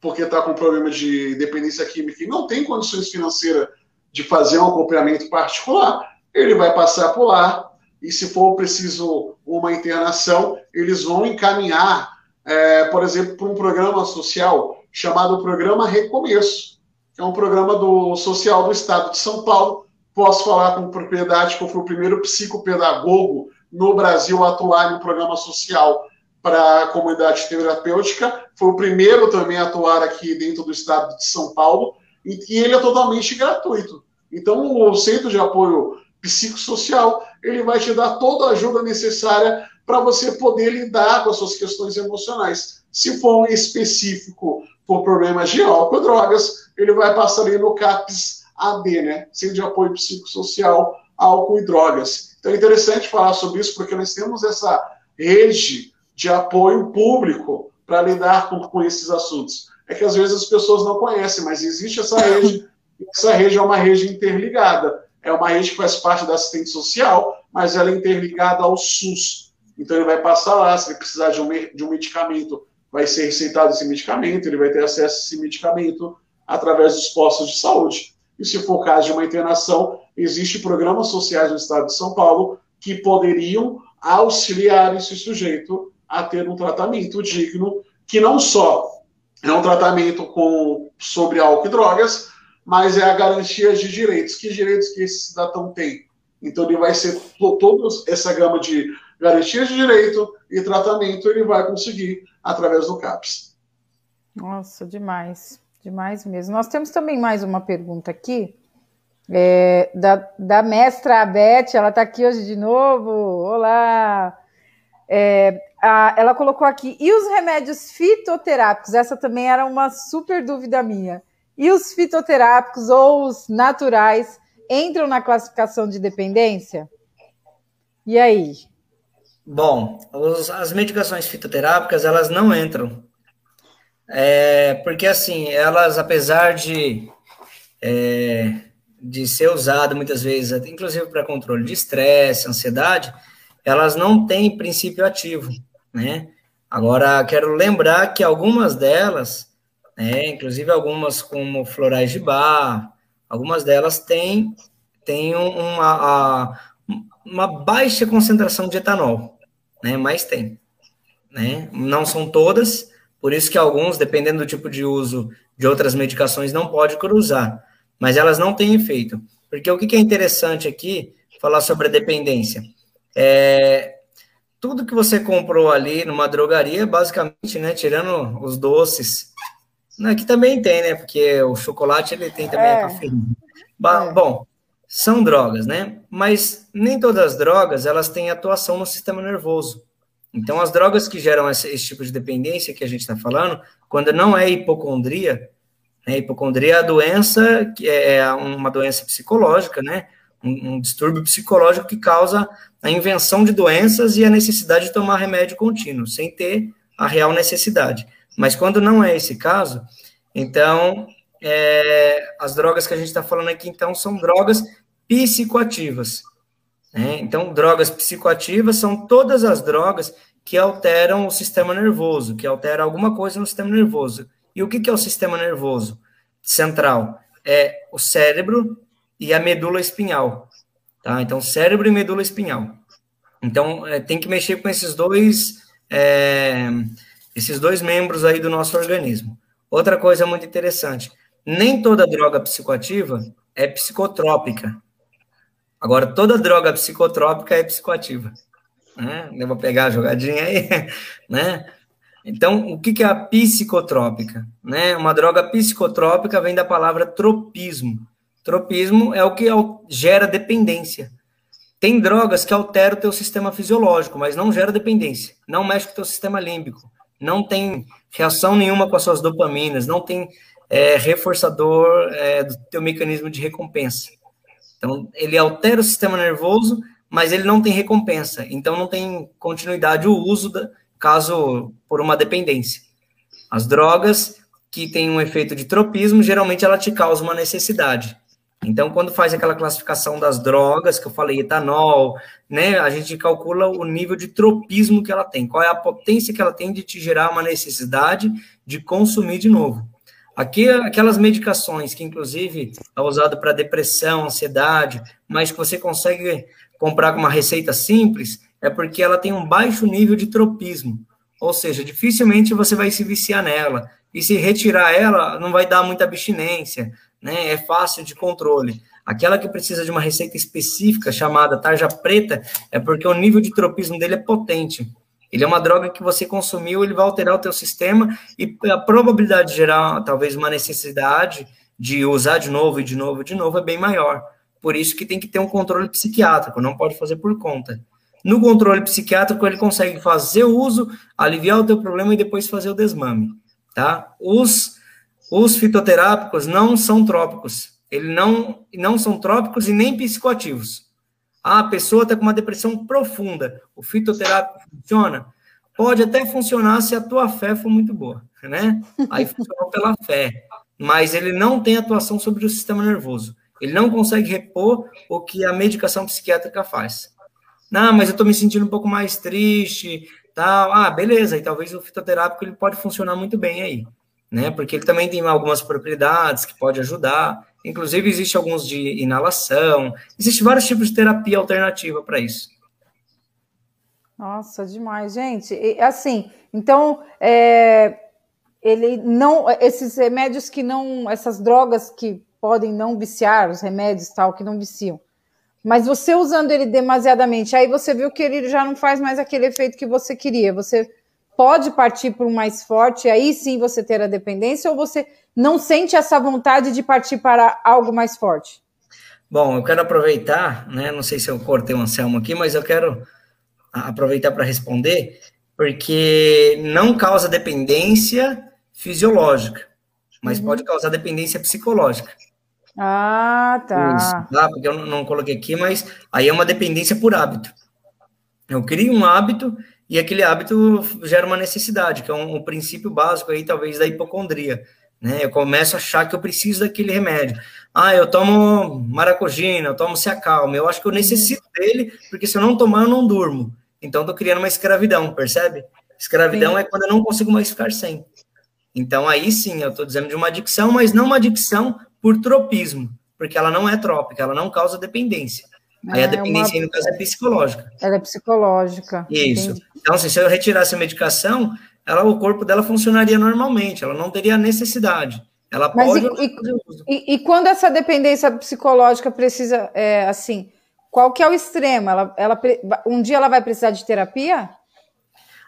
porque está com problema de dependência química e não tem condições financeiras de fazer um acompanhamento particular, ele vai passar por lá e se for preciso uma internação, eles vão encaminhar, é, por exemplo, para um programa social chamado Programa Recomeço, que é um programa do social do Estado de São Paulo. Posso falar com propriedade que eu fui o primeiro psicopedagogo no Brasil a atuar em um programa social para a comunidade terapêutica, foi o primeiro também a atuar aqui dentro do estado de São Paulo, e, e ele é totalmente gratuito. Então, o Centro de Apoio Psicossocial, ele vai te dar toda a ajuda necessária para você poder lidar com as suas questões emocionais. Se for um específico por problemas de álcool e drogas, ele vai passar ali no CAPS AD, né? Centro de Apoio Psicossocial, álcool e drogas. Então é interessante falar sobre isso, porque nós temos essa rede de apoio público para lidar com, com esses assuntos. É que às vezes as pessoas não conhecem, mas existe essa rede, essa rede é uma rede interligada. É uma rede que faz parte da assistência social, mas ela é interligada ao SUS. Então ele vai passar lá, se ele precisar de um, de um medicamento, vai ser receitado esse medicamento, ele vai ter acesso a esse medicamento através dos postos de saúde. E se for caso de uma internação, existem programas sociais no estado de São Paulo que poderiam auxiliar esse sujeito a ter um tratamento digno, que não só é um tratamento com, sobre álcool e drogas, mas é a garantia de direitos. Que direitos que esse cidadão tem? Então ele vai ser toda essa gama de garantias de direito e tratamento ele vai conseguir através do CAPS. Nossa, demais, demais mesmo. Nós temos também mais uma pergunta aqui é, da, da mestra Beth, ela está aqui hoje de novo. Olá! É, a, ela colocou aqui, e os remédios fitoterápicos? Essa também era uma super dúvida minha. E os fitoterápicos ou os naturais entram na classificação de dependência? E aí? Bom, os, as medicações fitoterápicas, elas não entram. É, porque, assim, elas, apesar de, é, de ser usado muitas vezes, inclusive para controle de estresse, ansiedade, elas não têm princípio ativo, né? Agora, quero lembrar que algumas delas, né, inclusive algumas como florais de bar, algumas delas têm, têm uma, uma baixa concentração de etanol, né? Mas tem, né? Não são todas, por isso que alguns, dependendo do tipo de uso de outras medicações, não pode cruzar, mas elas não têm efeito. Porque o que é interessante aqui, falar sobre a dependência. É, tudo que você comprou ali numa drogaria, basicamente, né, tirando os doces, né, que também tem, né, porque o chocolate ele tem também é. a cafeína. É. Bom, são drogas, né? Mas nem todas as drogas elas têm atuação no sistema nervoso. Então, as drogas que geram esse, esse tipo de dependência que a gente está falando, quando não é hipocondria, né? Hipocondria é a doença que é, é uma doença psicológica, né? Um, um, distúrbio psicológico que causa a invenção de doenças e a necessidade de tomar remédio contínuo, sem ter a real necessidade. Mas quando não é esse caso, então é, as drogas que a gente está falando aqui, então, são drogas psicoativas. Né? Então, drogas psicoativas são todas as drogas que alteram o sistema nervoso, que alteram alguma coisa no sistema nervoso. E o que, que é o sistema nervoso central? É o cérebro e a medula espinhal. Tá? Então, cérebro e medula espinhal. Então, é, tem que mexer com esses dois, é, esses dois membros aí do nosso organismo. Outra coisa muito interessante, nem toda droga psicoativa é psicotrópica. Agora, toda droga psicotrópica é psicoativa. Né? Eu vou pegar a jogadinha aí, né? Então, o que é a psicotrópica? Né? Uma droga psicotrópica vem da palavra tropismo. Tropismo é o que gera dependência. Tem drogas que alteram o teu sistema fisiológico, mas não gera dependência. Não mexe com o teu sistema límbico. Não tem reação nenhuma com as suas dopaminas. Não tem é, reforçador é, do teu mecanismo de recompensa. Então, ele altera o sistema nervoso, mas ele não tem recompensa. Então, não tem continuidade o uso, da, caso por uma dependência. As drogas que têm um efeito de tropismo, geralmente ela te causa uma necessidade. Então, quando faz aquela classificação das drogas, que eu falei, etanol, né, a gente calcula o nível de tropismo que ela tem, qual é a potência que ela tem de te gerar uma necessidade de consumir de novo. Aqui, aquelas medicações que, inclusive, é usado para depressão, ansiedade, mas que você consegue comprar com uma receita simples, é porque ela tem um baixo nível de tropismo. Ou seja, dificilmente você vai se viciar nela. E se retirar ela, não vai dar muita abstinência, né? É fácil de controle. Aquela que precisa de uma receita específica chamada tarja preta é porque o nível de tropismo dele é potente. Ele é uma droga que você consumiu, ele vai alterar o teu sistema e a probabilidade de gerar talvez uma necessidade de usar de novo e de novo e de novo é bem maior. Por isso que tem que ter um controle psiquiátrico, não pode fazer por conta. No controle psiquiátrico, ele consegue fazer o uso, aliviar o teu problema e depois fazer o desmame, tá? Os, os fitoterápicos não são trópicos. Eles não, não são trópicos e nem psicoativos. Ah, a pessoa está com uma depressão profunda. O fitoterápico funciona? Pode até funcionar se a tua fé for muito boa, né? Aí funcionou pela fé. Mas ele não tem atuação sobre o sistema nervoso. Ele não consegue repor o que a medicação psiquiátrica faz. Não, mas eu estou me sentindo um pouco mais triste, tal. Ah, beleza. E talvez o fitoterápico ele pode funcionar muito bem aí, né? Porque ele também tem algumas propriedades que pode ajudar. Inclusive, existe alguns de inalação. Existem vários tipos de terapia alternativa para isso. Nossa, demais, gente. E, assim, então, é, ele não, esses remédios que não, essas drogas que podem não viciar, os remédios tal, que não viciam. Mas você usando ele demasiadamente, aí você viu que ele já não faz mais aquele efeito que você queria. Você pode partir para um mais forte, aí sim você ter a dependência, ou você não sente essa vontade de partir para algo mais forte? Bom, eu quero aproveitar, né? Não sei se eu cortei um Anselmo aqui, mas eu quero aproveitar para responder, porque não causa dependência fisiológica, mas uhum. pode causar dependência psicológica. Ah, tá. Isso, tá? Porque eu não, não coloquei aqui, mas aí é uma dependência por hábito. Eu crio um hábito e aquele hábito gera uma necessidade, que é um, um princípio básico aí, talvez, da hipocondria né? Eu começo a achar que eu preciso daquele remédio. Ah, eu tomo maracujina, eu tomo Ciacalma, eu acho que eu necessito dele, porque se eu não tomar, eu não durmo. Então, estou criando uma escravidão, percebe? Escravidão sim. é quando eu não consigo mais ficar sem. Então, aí sim, eu estou dizendo de uma adicção, mas não uma adicção por tropismo, porque ela não é trópica, ela não causa dependência. É, aí a dependência, uma... no caso, é psicológica. Ela é psicológica. Isso. Entendi. Então, assim, se eu retirasse a medicação, ela, o corpo dela funcionaria normalmente, ela não teria necessidade. Ela Mas pode. E, e, e, quando essa dependência psicológica precisa, é, assim, qual que é o extremo? Ela, ela, um dia ela vai precisar de terapia?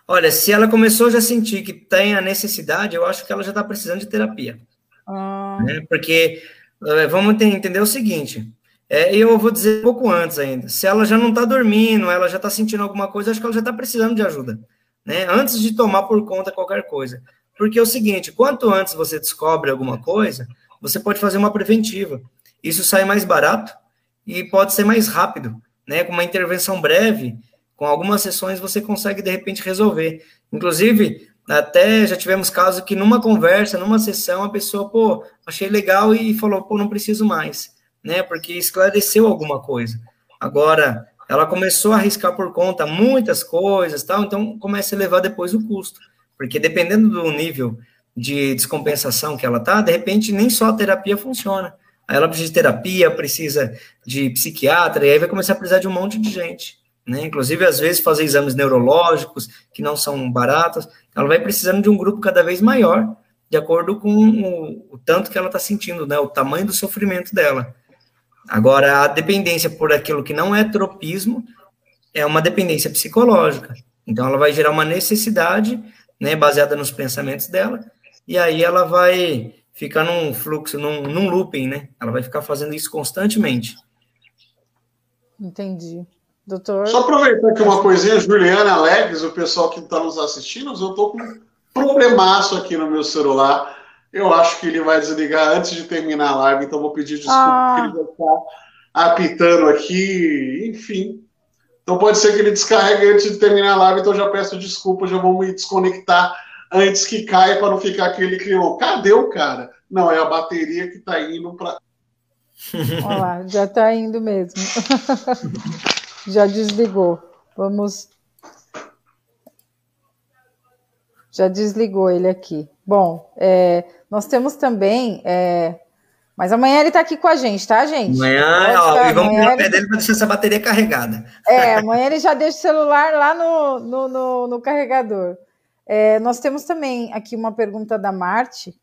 Olha, se ela começou já a sentir que tem a necessidade, eu acho que ela já está precisando de terapia. Ah. Né? Porque é, vamos entender o seguinte: é, eu vou dizer um pouco antes ainda. Se ela já não está dormindo, ela já está sentindo alguma coisa, acho que ela já está precisando de ajuda né? Antes de tomar por conta qualquer coisa. Porque é o seguinte, quanto antes você descobre alguma coisa, você pode fazer uma preventiva. Isso sai mais barato e pode ser mais rápido, né? Com uma intervenção breve, com algumas sessões você consegue de repente resolver. Inclusive, até já tivemos casos que numa conversa, numa sessão, a pessoa, pô, achei legal e falou, pô, não preciso mais, né? Porque esclareceu alguma coisa. Agora, ela começou a arriscar por conta muitas coisas, tal, então começa a levar depois o custo, porque dependendo do nível de descompensação que ela tá, de repente nem só a terapia funciona. Aí ela precisa de terapia, precisa de psiquiatra, e aí vai começar a precisar de um monte de gente, né? Inclusive, às vezes, fazer exames neurológicos, que não são baratos, ela vai precisando de um grupo cada vez maior, de acordo com o, o tanto que ela está sentindo, né? O tamanho do sofrimento dela. Agora, a dependência por aquilo que não é tropismo é uma dependência psicológica. Então, ela vai gerar uma necessidade, né, baseada nos pensamentos dela, e aí ela vai ficar num fluxo, num, num looping, né? Ela vai ficar fazendo isso constantemente. Entendi. Doutor? Só aproveitar aqui uma coisinha, Juliana, Alex, o pessoal que está nos assistindo, eu estou com um problemaço aqui no meu celular. Eu acho que ele vai desligar antes de terminar a live, então vou pedir desculpa, ah. porque ele vai estar apitando aqui, enfim. Então pode ser que ele descarregue antes de terminar a live, então já peço desculpa, já vou me desconectar antes que caia para não ficar aquele clima. Cadê o cara? Não, é a bateria que está indo para. Olha lá, já está indo mesmo. já desligou. Vamos. Já desligou ele aqui. Bom, é, nós temos também. É... Mas amanhã ele está aqui com a gente, tá, gente? Amanhã, ó, e vamos amanhã pé dele para deixar essa bateria carregada. É, amanhã ele já deixa o celular lá no, no, no, no carregador. É, nós temos também aqui uma pergunta da Marte.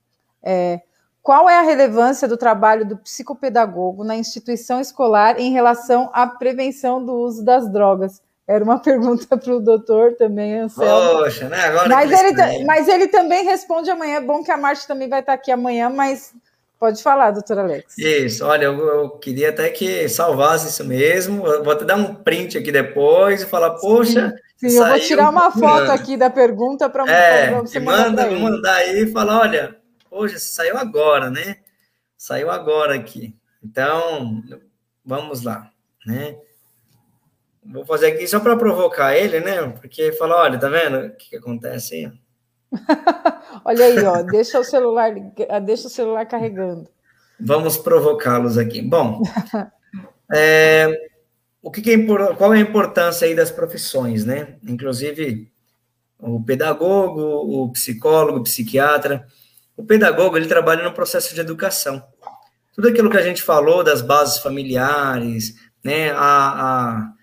É, qual é a relevância do trabalho do psicopedagogo na instituição escolar em relação à prevenção do uso das drogas? Era uma pergunta para o doutor também, Anselmo. Poxa, né? Agora mas, ele, mas ele também responde amanhã. É bom que a Marte também vai estar aqui amanhã, mas pode falar, doutor Alex. Isso, olha, eu, eu queria até que salvasse isso mesmo. Eu vou até dar um print aqui depois e falar, poxa. Sim, sim eu vou tirar uma foto aqui da pergunta para é, você mandar. Manda, mandar aí e falar, olha, poxa, saiu agora, né? Saiu agora aqui. Então, vamos lá, né? Vou fazer aqui só para provocar ele, né? Porque fala, olha, tá vendo o que, que acontece aí? olha aí, ó, deixa o celular, deixa o celular carregando. Vamos provocá-los aqui. Bom, é, o que, que é, qual é a importância aí das profissões, né? Inclusive o pedagogo, o psicólogo, o psiquiatra. O pedagogo ele trabalha no processo de educação. Tudo aquilo que a gente falou das bases familiares, né, a, a,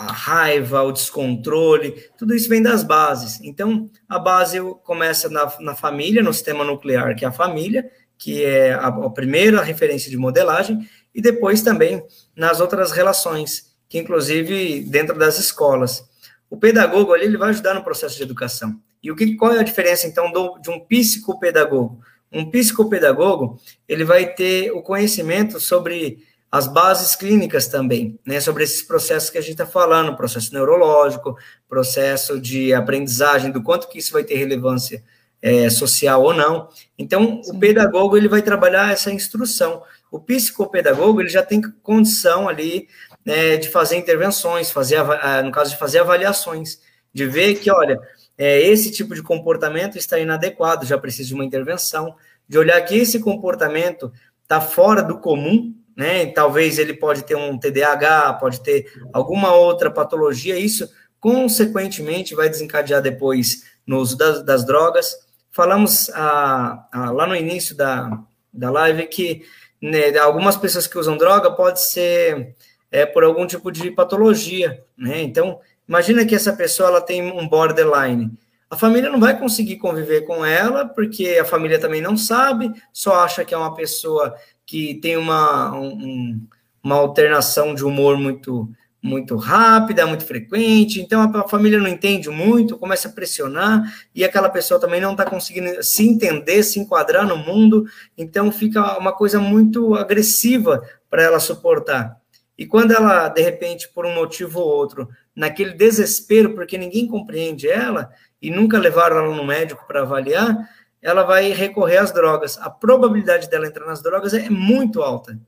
a raiva, o descontrole, tudo isso vem das bases. Então, a base começa na, na família, no sistema nuclear, que é a família, que é a, a primeira referência de modelagem, e depois também nas outras relações, que inclusive dentro das escolas. O pedagogo ali ele vai ajudar no processo de educação. E o que, qual é a diferença então do, de um psicopedagogo? Um psicopedagogo ele vai ter o conhecimento sobre as bases clínicas também, né, sobre esses processos que a gente está falando, processo neurológico, processo de aprendizagem, do quanto que isso vai ter relevância é, social ou não. Então, Sim. o pedagogo ele vai trabalhar essa instrução. O psicopedagogo ele já tem condição ali né, de fazer intervenções, fazer no caso de fazer avaliações, de ver que, olha, é, esse tipo de comportamento está inadequado, já precisa de uma intervenção, de olhar que esse comportamento está fora do comum, né? Talvez ele pode ter um TDAH, pode ter alguma outra patologia, isso consequentemente vai desencadear depois no uso das, das drogas falamos ah, ah, lá no início da, da live que né, algumas pessoas que usam droga pode ser é, por algum tipo de patologia, né? Então, imagina que essa pessoa ela tem um borderline. A família não vai conseguir conviver com ela, porque a família também não sabe, só acha que é uma pessoa que tem uma, um, uma alternação de humor muito muito rápida, muito frequente, então a, família não entende muito, começa a pressionar, e aquela pessoa também não está conseguindo se entender, se enquadrar no mundo, então fica uma coisa muito agressiva para ela suportar. E quando ela, de repente, por um motivo ou outro, naquele desespero, porque ninguém compreende ela, e nunca levaram ela no médico para avaliar, ela vai recorrer às drogas. A probabilidade dela entrar nas drogas é muito alta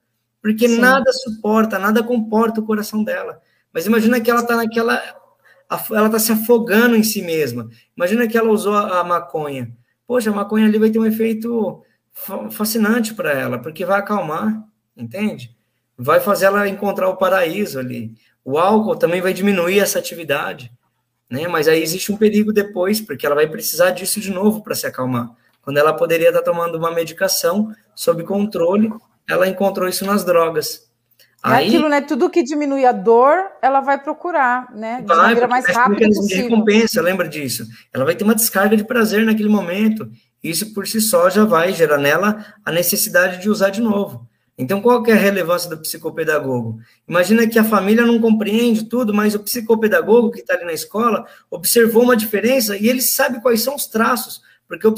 porque Sim. nada suporta, nada comporta o coração dela. Mas imagina que ela está naquela. Ela está se afogando em si mesma. Imagina que ela usou a, maconha. Poxa, a maconha ali vai ter um efeito fascinante para ela, porque vai acalmar, entende? Vai fazer ela encontrar o paraíso ali. O álcool também vai diminuir essa atividade, né? Mas aí existe um perigo depois, porque ela vai precisar disso de novo para se acalmar. Quando ela poderia estar tomando uma medicação sob controle ela encontrou isso nas drogas. É Aí, aquilo, né? Tudo que diminui a dor, ela vai procurar, né? De vai, maneira mais rápida possível. Recompensa, lembra disso? Ela vai ter uma descarga de prazer naquele momento. Isso por si só já vai gerar nela a necessidade de usar de novo. Então, qual que é a relevância do psicopedagogo? Imagina que a família não compreende tudo, mas o psicopedagogo que está ali na escola observou uma diferença e ele sabe quais são os traços, porque o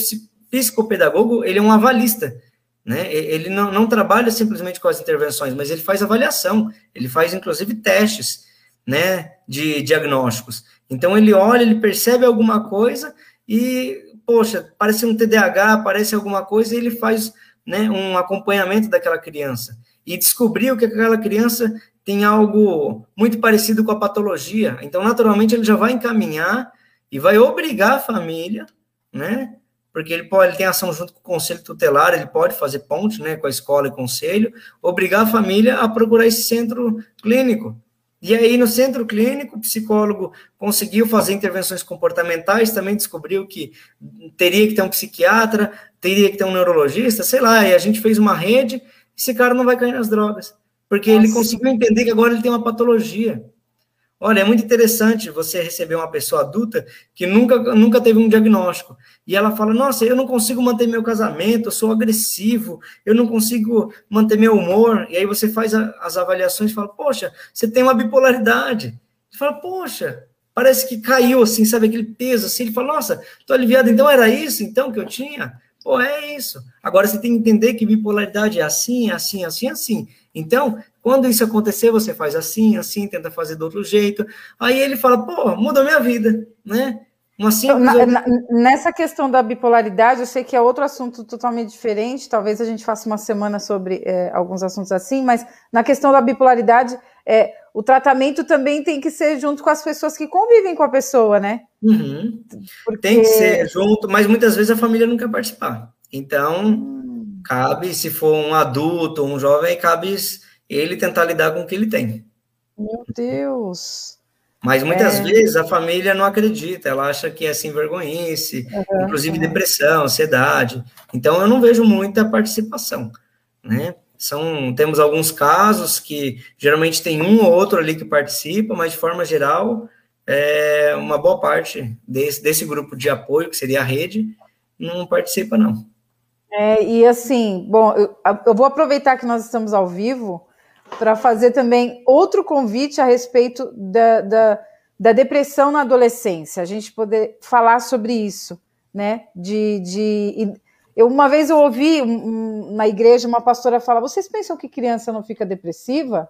psicopedagogo ele é um avalista. Né? Ele não, não trabalha simplesmente com as intervenções, mas ele faz avaliação, ele faz inclusive testes né, de diagnósticos. Então ele olha, ele percebe alguma coisa e, poxa, parece um TDAH, parece alguma coisa, e ele faz né, um acompanhamento daquela criança. E descobriu que aquela criança tem algo muito parecido com a patologia. Então, naturalmente, ele já vai encaminhar e vai obrigar a família, né, porque ele pode, ele tem ação junto com o conselho tutelar, ele pode fazer ponte, né, com a escola e conselho, obrigar a família a procurar esse centro clínico. E aí, no centro clínico, o psicólogo conseguiu fazer intervenções comportamentais, também descobriu que teria que ter um psiquiatra, teria que ter um neurologista, sei lá, e a gente fez uma rede, esse cara não vai cair nas drogas, porque Nossa. ele conseguiu entender que agora ele tem uma patologia. Olha, é muito interessante você receber uma pessoa adulta que nunca, nunca teve um diagnóstico. E ela fala: Nossa, eu não consigo manter meu casamento, eu sou agressivo, eu não consigo manter meu humor. E aí você faz a, as avaliações e fala: Poxa, você tem uma bipolaridade. Você fala: Poxa, parece que caiu assim, sabe, aquele peso assim. Ele fala: Nossa, tô aliviado, então era isso então que eu tinha? Pô, é isso. Agora você tem que entender que bipolaridade é assim, assim, assim, assim. Então, quando isso acontecer, você faz assim, assim, tenta fazer do outro jeito. Aí ele fala, pô, muda a minha vida, né? Uma simples... na, na, nessa questão da bipolaridade, eu sei que é outro assunto totalmente diferente. Talvez a gente faça uma semana sobre é, alguns assuntos assim, mas na questão da bipolaridade, é, o tratamento também tem que ser junto com as pessoas que convivem com a pessoa, né? Uhum. Porque... Tem que ser junto, mas muitas vezes a família não quer participar. Então, hum. cabe, se for um adulto, um jovem, cabe ele tentar lidar com o que ele tem. Meu Deus! Mas muitas é. vezes a família não acredita, ela acha que é sem vergonhice, uhum, inclusive depressão, ansiedade. Então eu não vejo muita participação, né? São, temos alguns casos que geralmente tem um ou outro ali que participa, mas de forma geral, é, uma boa parte desse, desse grupo de apoio, que seria a rede, não participa, não. É, e assim, bom, eu, eu vou aproveitar que nós estamos ao vivo para fazer também outro convite a respeito da, da, da, depressão na adolescência, a gente poder falar sobre isso, né? De, de eu, uma vez eu ouvi um, na igreja uma pastora falar: vocês pensam que criança não fica depressiva?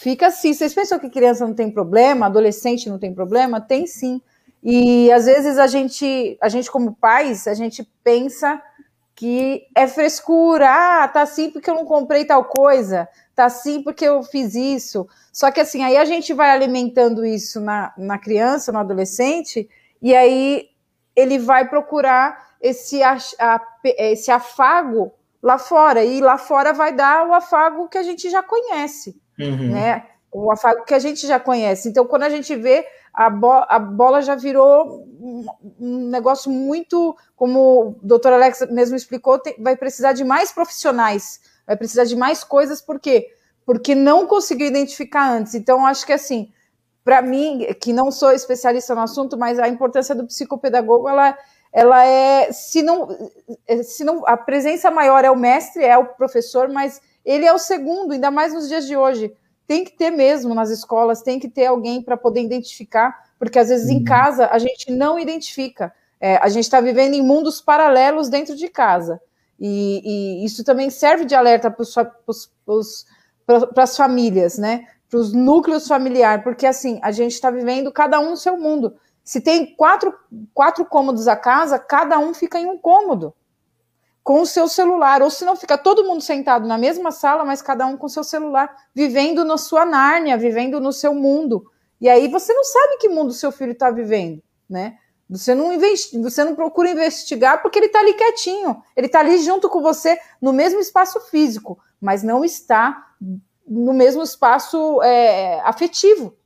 Fica sim. Vocês pensam que criança não tem problema, adolescente não tem problema? Tem sim. E às vezes a gente, a gente como pais, a gente pensa que é frescura, ah, tá assim porque eu não comprei tal coisa, tá assim porque eu fiz isso. Só que assim, aí a gente vai alimentando isso na, na criança, no adolescente, e aí ele vai procurar esse, a, esse afago lá fora. E lá fora vai dar o afago que a gente já conhece, uhum. né? O afago que a gente já conhece. Então, quando a gente vê, a, bo a bola já virou um, negócio muito, como o doutor Alex mesmo explicou, tem, vai precisar de mais profissionais, vai precisar de mais coisas, por quê? Porque não conseguiu identificar antes. Então, acho que assim, para mim, que não sou especialista no assunto, mas a importância do psicopedagogo, ela ela é, se não, se não, a presença maior é o mestre, é o professor, mas ele é o segundo, ainda mais nos dias de hoje. Tem que ter mesmo nas escolas, tem que ter alguém para poder identificar, porque às vezes uhum. em casa a gente não identifica. É, a gente está vivendo em mundos paralelos dentro de casa. E, e isso também serve de alerta para as famílias, né? Para os núcleos familiares, porque assim, a gente está vivendo cada um no seu mundo. Se tem quatro, quatro cômodos a casa, cada um fica em um cômodo com o seu celular, ou se não fica todo mundo sentado na mesma sala, mas cada um com seu celular, vivendo na sua Nárnia, vivendo no seu mundo. E aí você não sabe que mundo seu filho está vivendo, né? Você não, investi você não procura investigar porque ele está ali quietinho, ele está ali junto com você no mesmo espaço físico, mas não está no mesmo espaço é, afetivo.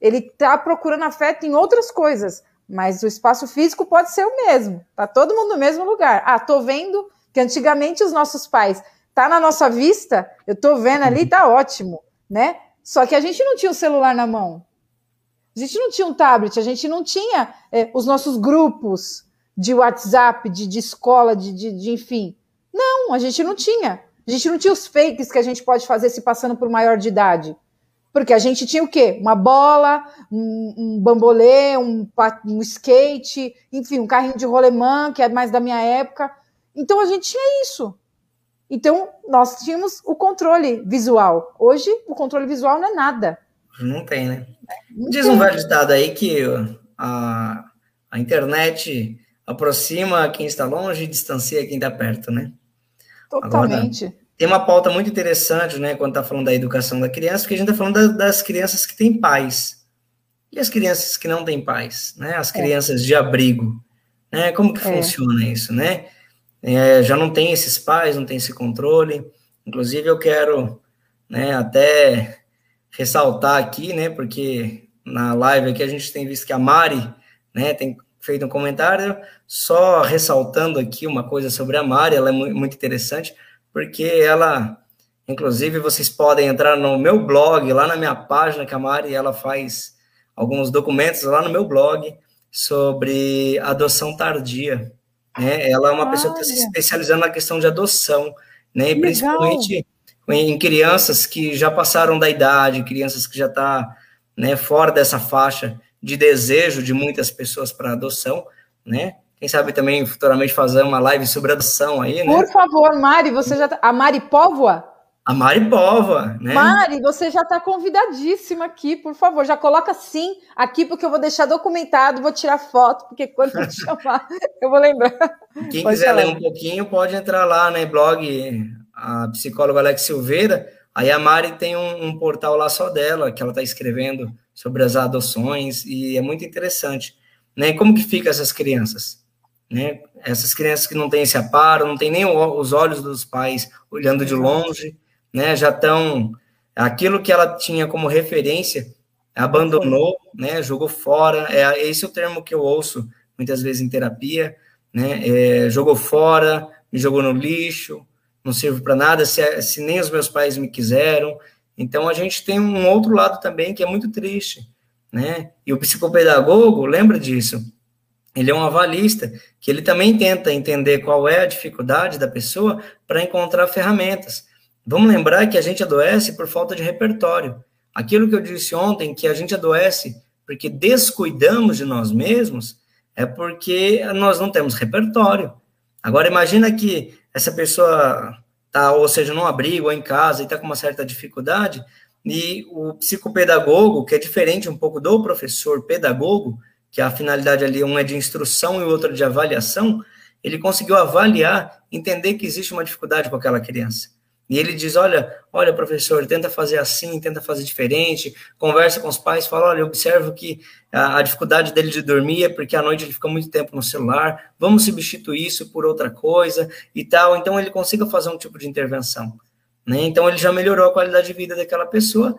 Ele está procurando afeto em outras coisas, mas o espaço físico pode ser o mesmo. Tá todo mundo no mesmo lugar. Ah, tô vendo que antigamente os nossos pais tá na nossa vista, eu tô vendo ali, tá ótimo, né? Só que a gente não tinha o celular na mão. A gente não tinha um tablet, a gente não tinha é, os nossos grupos de WhatsApp, de, de escola, de, de, de, enfim. Não, a gente não tinha. A gente não tinha os fakes que a gente pode fazer se passando por maior de idade. Porque a gente tinha o quê? Uma bola, um, um bambolê, um, um, skate, enfim, um carrinho de rolemã, que é mais da minha época. Então a gente tinha isso. Então nós tínhamos o controle visual. Hoje o controle visual não é nada. Não tem, né? Não Diz tem. um velho ditado aí que a, a internet aproxima quem está longe e distancia quem está perto, né? Totalmente. Agora, tem uma pauta muito interessante, né, quando está falando da educação da criança, porque a gente está falando da, das crianças que têm pais. E as crianças que não têm pais, né? As é. crianças é. de abrigo, né? Como que é. funciona isso, né? É, já não tem esses pais, não tem esse controle. Inclusive, eu quero, né, até ressaltar aqui, né, porque na live aqui a gente tem visto que a Mari, né, tem feito um comentário, só ressaltando aqui uma coisa sobre a Mari, ela é muito interessante porque ela, inclusive, vocês podem entrar no meu blog, lá na minha página, que a Mari, ela faz alguns documentos lá no meu blog sobre adoção tardia. Né? Ela é uma Olha. pessoa que está se especializando na questão de adoção, né? E principalmente em crianças que já passaram da idade, crianças que já estão tá, né, fora dessa faixa de desejo de muitas pessoas para adoção, né? Quem sabe também futuramente fazer uma live sobre adoção aí, né? Por favor, Mari, você já tá... A Mari Póvoa? A Mari Póvoa, né? Mari, você já está convidadíssima aqui, por favor, já coloca sim aqui, porque eu vou deixar documentado, vou tirar foto, porque quando eu te chamar, eu vou lembrar. Quem pode quiser falar. ler um pouquinho, pode entrar lá, né, blog, a psicóloga Alex Silveira, Aí a Mari tem um, um portal lá só dela, que ela está escrevendo sobre as adoções, e é muito interessante. Né? Como que fica essas crianças? Né? Essas crianças que não têm esse aparo, não tem nem os olhos dos pais olhando de longe, né? Já estão aquilo que ela tinha como referência, abandonou, né? Jogou fora. É esse é o termo que eu ouço muitas vezes em terapia, né? É, jogou fora, me jogou no lixo, não sirvo para nada. Se, se nem os meus pais me quiseram, então a gente tem um outro lado também que é muito triste, né? E o psicopedagogo lembra disso ele é um avalista, que ele também tenta entender qual é a dificuldade da pessoa para encontrar ferramentas. Vamos lembrar que a gente adoece por falta de repertório. Aquilo que eu disse ontem, que a gente adoece porque descuidamos de nós mesmos, é porque nós não temos repertório. Agora, imagina que essa pessoa está, ou seja, num abrigo ou em casa e está com uma certa dificuldade, e o psicopedagogo, que é diferente um pouco do professor pedagogo, que a finalidade ali, um é de instrução e o outro de avaliação, ele conseguiu avaliar, entender que existe uma dificuldade com aquela criança. E ele diz: olha, olha, professor, tenta fazer assim, tenta fazer diferente, conversa com os pais, fala: olha, eu observo que a, a, dificuldade dele de dormir é porque à noite ele fica muito tempo no celular, vamos substituir isso por outra coisa e tal. Então ele consiga fazer um tipo de intervenção. Né? Então ele já melhorou a qualidade de vida daquela pessoa.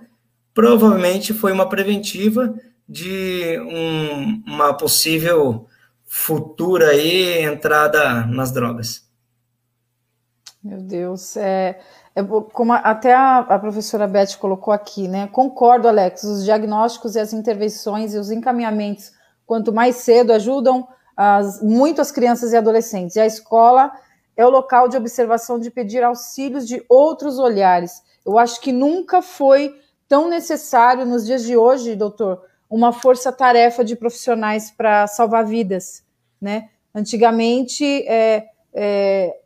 Provavelmente foi uma preventiva de um, uma possível futura aí entrada nas drogas. Meu Deus, é, é como até a, a, professora Beth colocou aqui, né? Concordo, Alex, os diagnósticos e as intervenções e os encaminhamentos, quanto mais cedo, ajudam as, muito as crianças e adolescentes. E a escola é o local de observação de pedir auxílios de outros olhares. Eu acho que nunca foi tão necessário nos dias de hoje, doutor, uma força-tarefa de profissionais para salvar vidas, né? Antigamente, é, é,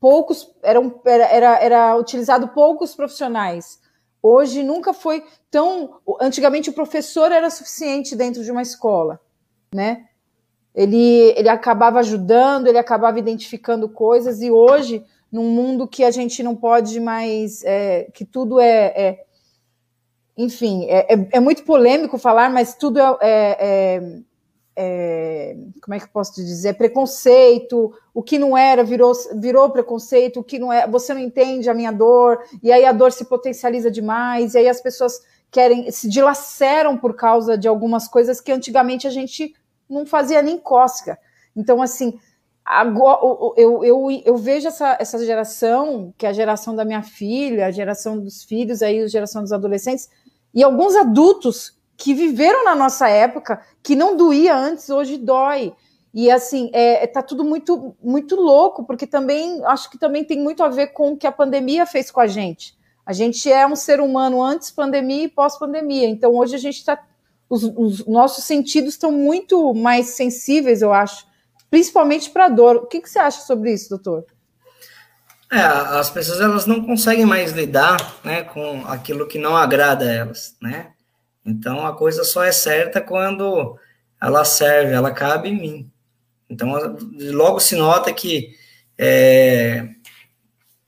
poucos eram era, era, era utilizado poucos profissionais. Hoje nunca foi tão. Antigamente o professor era suficiente dentro de uma escola, né? Ele, ele acabava ajudando, ele acabava identificando coisas, e hoje, num mundo que a gente não pode mais, é, que tudo é, é enfim, é, é, é, muito polêmico falar, mas tudo é, é, é, é como é que eu posso te dizer? Preconceito, o que não era virou, virou preconceito, o que não é, você não entende a minha dor, e aí a dor se potencializa demais, e aí as pessoas querem, se dilaceram por causa de algumas coisas que antigamente a gente não fazia nem cócega. Então, assim, agora eu, eu, eu vejo essa, essa geração, que é a geração da minha filha, a geração dos filhos, aí a geração dos adolescentes, e alguns adultos que viveram na nossa época, que não doía antes, hoje dói. E assim, é, tá tudo muito, muito louco, porque também acho que também tem muito a ver com o que a pandemia fez com a gente. A gente é um ser humano antes pandemia e pós-pandemia. Então hoje a gente está. Os, os, nossos sentidos estão muito mais sensíveis, eu acho, principalmente para dor. O que, que você acha sobre isso, doutor? É, as pessoas elas não conseguem mais lidar né, com aquilo que não agrada a elas, né? Então a coisa só é certa quando ela serve, ela cabe em mim. Então logo se nota que é...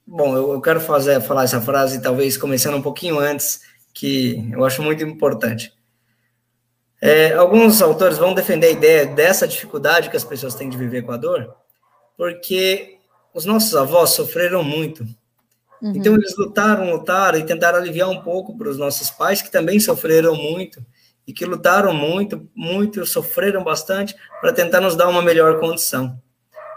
bom, eu, eu quero fazer falar essa frase talvez começando um pouquinho antes, que eu acho muito importante. É, alguns autores vão defender a ideia dessa dificuldade que as pessoas têm de viver com a dor, porque os nossos avós sofreram muito. Uhum. Então, eles lutaram, lutaram e tentaram aliviar um pouco para os nossos pais, que também sofreram muito, e que lutaram muito, muito, sofreram bastante para tentar nos dar uma melhor condição.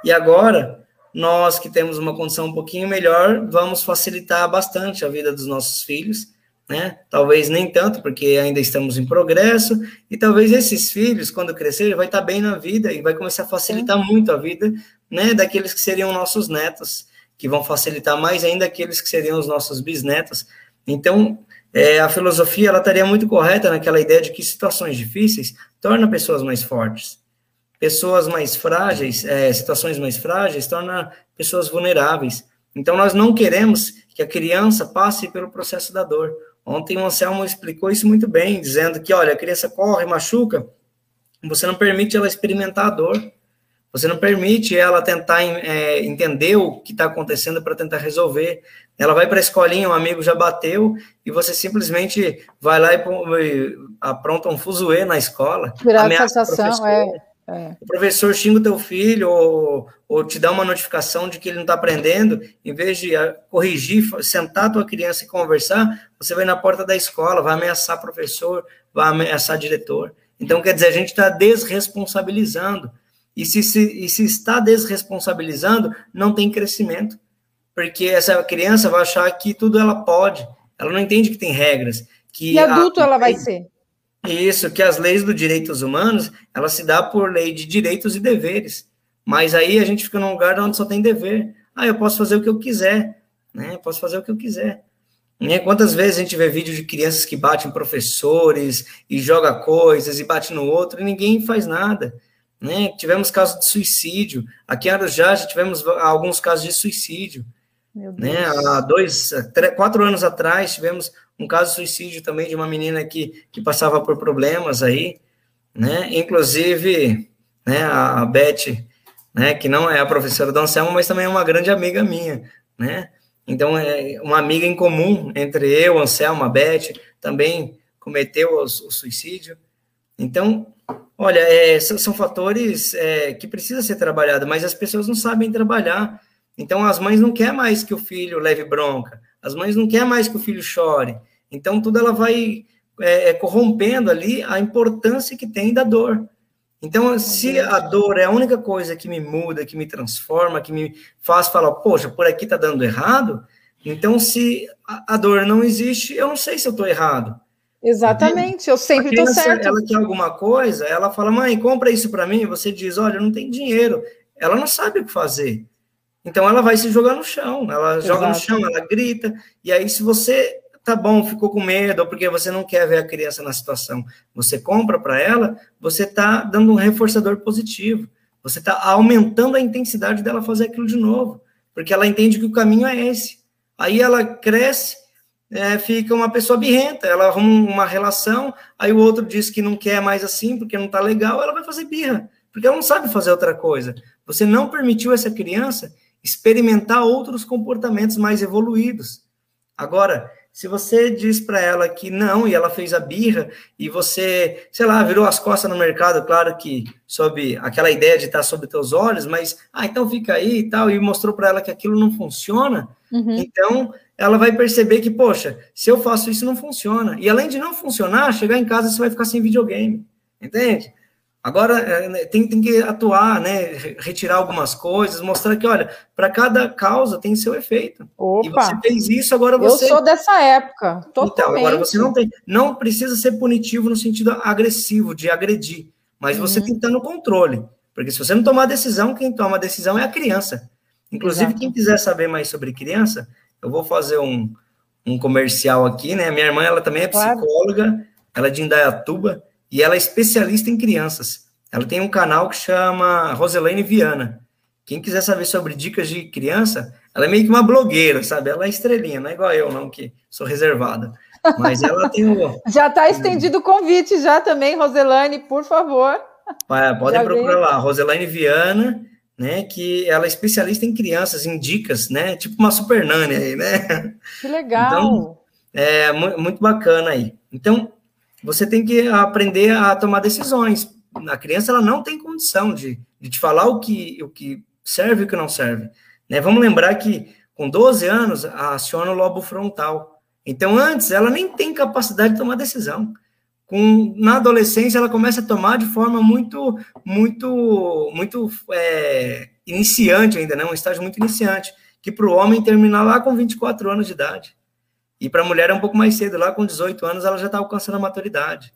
E agora, nós que temos uma condição um pouquinho melhor, vamos facilitar bastante a vida dos nossos filhos, né? Talvez nem tanto, porque ainda estamos em progresso, e talvez esses filhos, quando crescerem, vai estar bem na vida e vai começar a facilitar muito a vida né, daqueles que seriam nossos netos, que vão facilitar mais ainda aqueles que seriam os nossos bisnetos. Então, é, a filosofia ela estaria muito correta naquela ideia de que situações difíceis tornam pessoas mais fortes. Pessoas mais frágeis, é, situações mais frágeis, tornam pessoas vulneráveis. Então, nós não queremos que a criança passe pelo processo da dor. Ontem o Anselmo explicou isso muito bem, dizendo que, olha, a criança corre, machuca, você não permite ela experimentar a dor. Você não permite ela tentar é, entender o que está acontecendo para tentar resolver. Ela vai para a escolinha, um amigo já bateu, e você simplesmente vai lá e, apronta um fuzuê na escola. Tirar a sensação, é. É. O professor xinga o teu filho ou, ou te dá uma notificação de que ele não está aprendendo, em vez de corrigir, sentar a tua criança e conversar, você vai na porta da escola, vai ameaçar professor, vai ameaçar diretor. Então, quer dizer, a gente está desresponsabilizando. E se, se, e se está desresponsabilizando, não tem crescimento. Porque essa criança vai achar que tudo ela pode. Ela não entende que tem regras. Que e adulto a, ela vai ser. Isso, que as leis dos direitos humanos, ela se dá por lei de direitos e deveres. Mas aí a gente fica num lugar onde só tem dever. Ah, eu posso fazer o que eu quiser, né? Eu posso fazer o que eu quiser. Né? Quantas vezes a gente vê vídeo de crianças que batem professores e joga coisas e bate no outro e ninguém faz nada. Né? Tivemos casos de suicídio. Aqui em Arujá já tivemos alguns casos de suicídio. Né? Há dois, três, quatro anos atrás tivemos um caso de suicídio também de uma menina que, que passava por problemas aí, né? Inclusive, né, a, a Beth, né, que não é a professora do Anselmo, mas também é uma grande amiga minha, né? Então, é uma amiga em comum entre eu, Anselmo, a Beth, também cometeu o, o suicídio. Então, olha, é, são, são, fatores é, que precisa ser trabalhado, mas as pessoas não sabem trabalhar. Então, as mães não querem mais que o filho leve bronca, as mães não querem mais que o filho chore. Então, tudo ela vai é, é, corrompendo ali a importância que tem da dor. Então, se a dor é a única coisa que me muda, que me transforma, que me faz falar, poxa, por aqui tá dando errado, então se a, a dor não existe, eu não sei se eu tô errado. Exatamente, eu sempre estou certo. Ela quer alguma coisa, ela fala, mãe, compra isso para mim. Você diz, olha, eu não tenho dinheiro. Ela não sabe o que fazer. Então ela vai se jogar no chão. Ela Exato. joga no chão, ela grita. E aí, se você tá bom, ficou com medo, ou porque você não quer ver a criança na situação, você compra para ela, você está dando um reforçador positivo. Você está aumentando a intensidade dela fazer aquilo de novo, porque ela entende que o caminho é esse. Aí ela cresce, é, fica uma pessoa birrenta, ela arruma uma relação, aí o outro diz que não quer mais assim, porque não está legal, ela vai fazer birra, porque ela não sabe fazer outra coisa. Você não permitiu essa criança experimentar outros comportamentos mais evoluídos. Agora, se você diz para ela que não, e ela fez a birra, e você, sei lá, virou as costas no mercado, claro que sob aquela ideia de estar sob teus olhos, mas, ah, então fica aí e tal, e mostrou para ela que aquilo não funciona, uhum. então ela vai perceber que, poxa, se eu faço isso, não funciona. E além de não funcionar, chegar em casa você vai ficar sem videogame, entende? Agora é, né, tem, tem que atuar, né? Retirar algumas coisas, mostrar que, olha, para cada causa tem seu efeito. Opa, e você fez isso, agora você. Eu sou dessa época, totalmente. Então, agora você não tem. Não precisa ser punitivo no sentido agressivo, de agredir, mas uhum. você tem que estar no controle. Porque se você não tomar decisão, quem toma a decisão é a criança. Inclusive, Exato. quem quiser saber mais sobre criança, eu vou fazer um, um comercial aqui, né? Minha irmã, ela também é psicóloga, claro. ela é de Indaiatuba e ela é especialista em crianças. Ela tem um canal que chama Roselaine Viana. Quem quiser saber sobre dicas de criança, ela é meio que uma blogueira, sabe? Ela é estrelinha, não é igual eu, não, que sou reservada. Mas ela tem o. já está estendido o convite, já também, Roselaine, por favor. É, podem procurar lá, Roselaine Viana, né? Que ela é especialista em crianças, em dicas, né? Tipo uma super nani aí, né? Que legal! Então, é muito bacana aí. Então, você tem que aprender a tomar decisões. A criança ela não tem condição de, de te falar o que, o que serve e o que não serve. Né? Vamos lembrar que com 12 anos aciona o lobo frontal. Então, antes, ela nem tem capacidade de tomar decisão. Com, na adolescência, ela começa a tomar de forma muito, muito, muito é, iniciante ainda, né? um estágio muito iniciante, que para o homem terminar lá com 24 anos de idade. E para a mulher é um pouco mais cedo, lá com 18 anos ela já está alcançando a maturidade.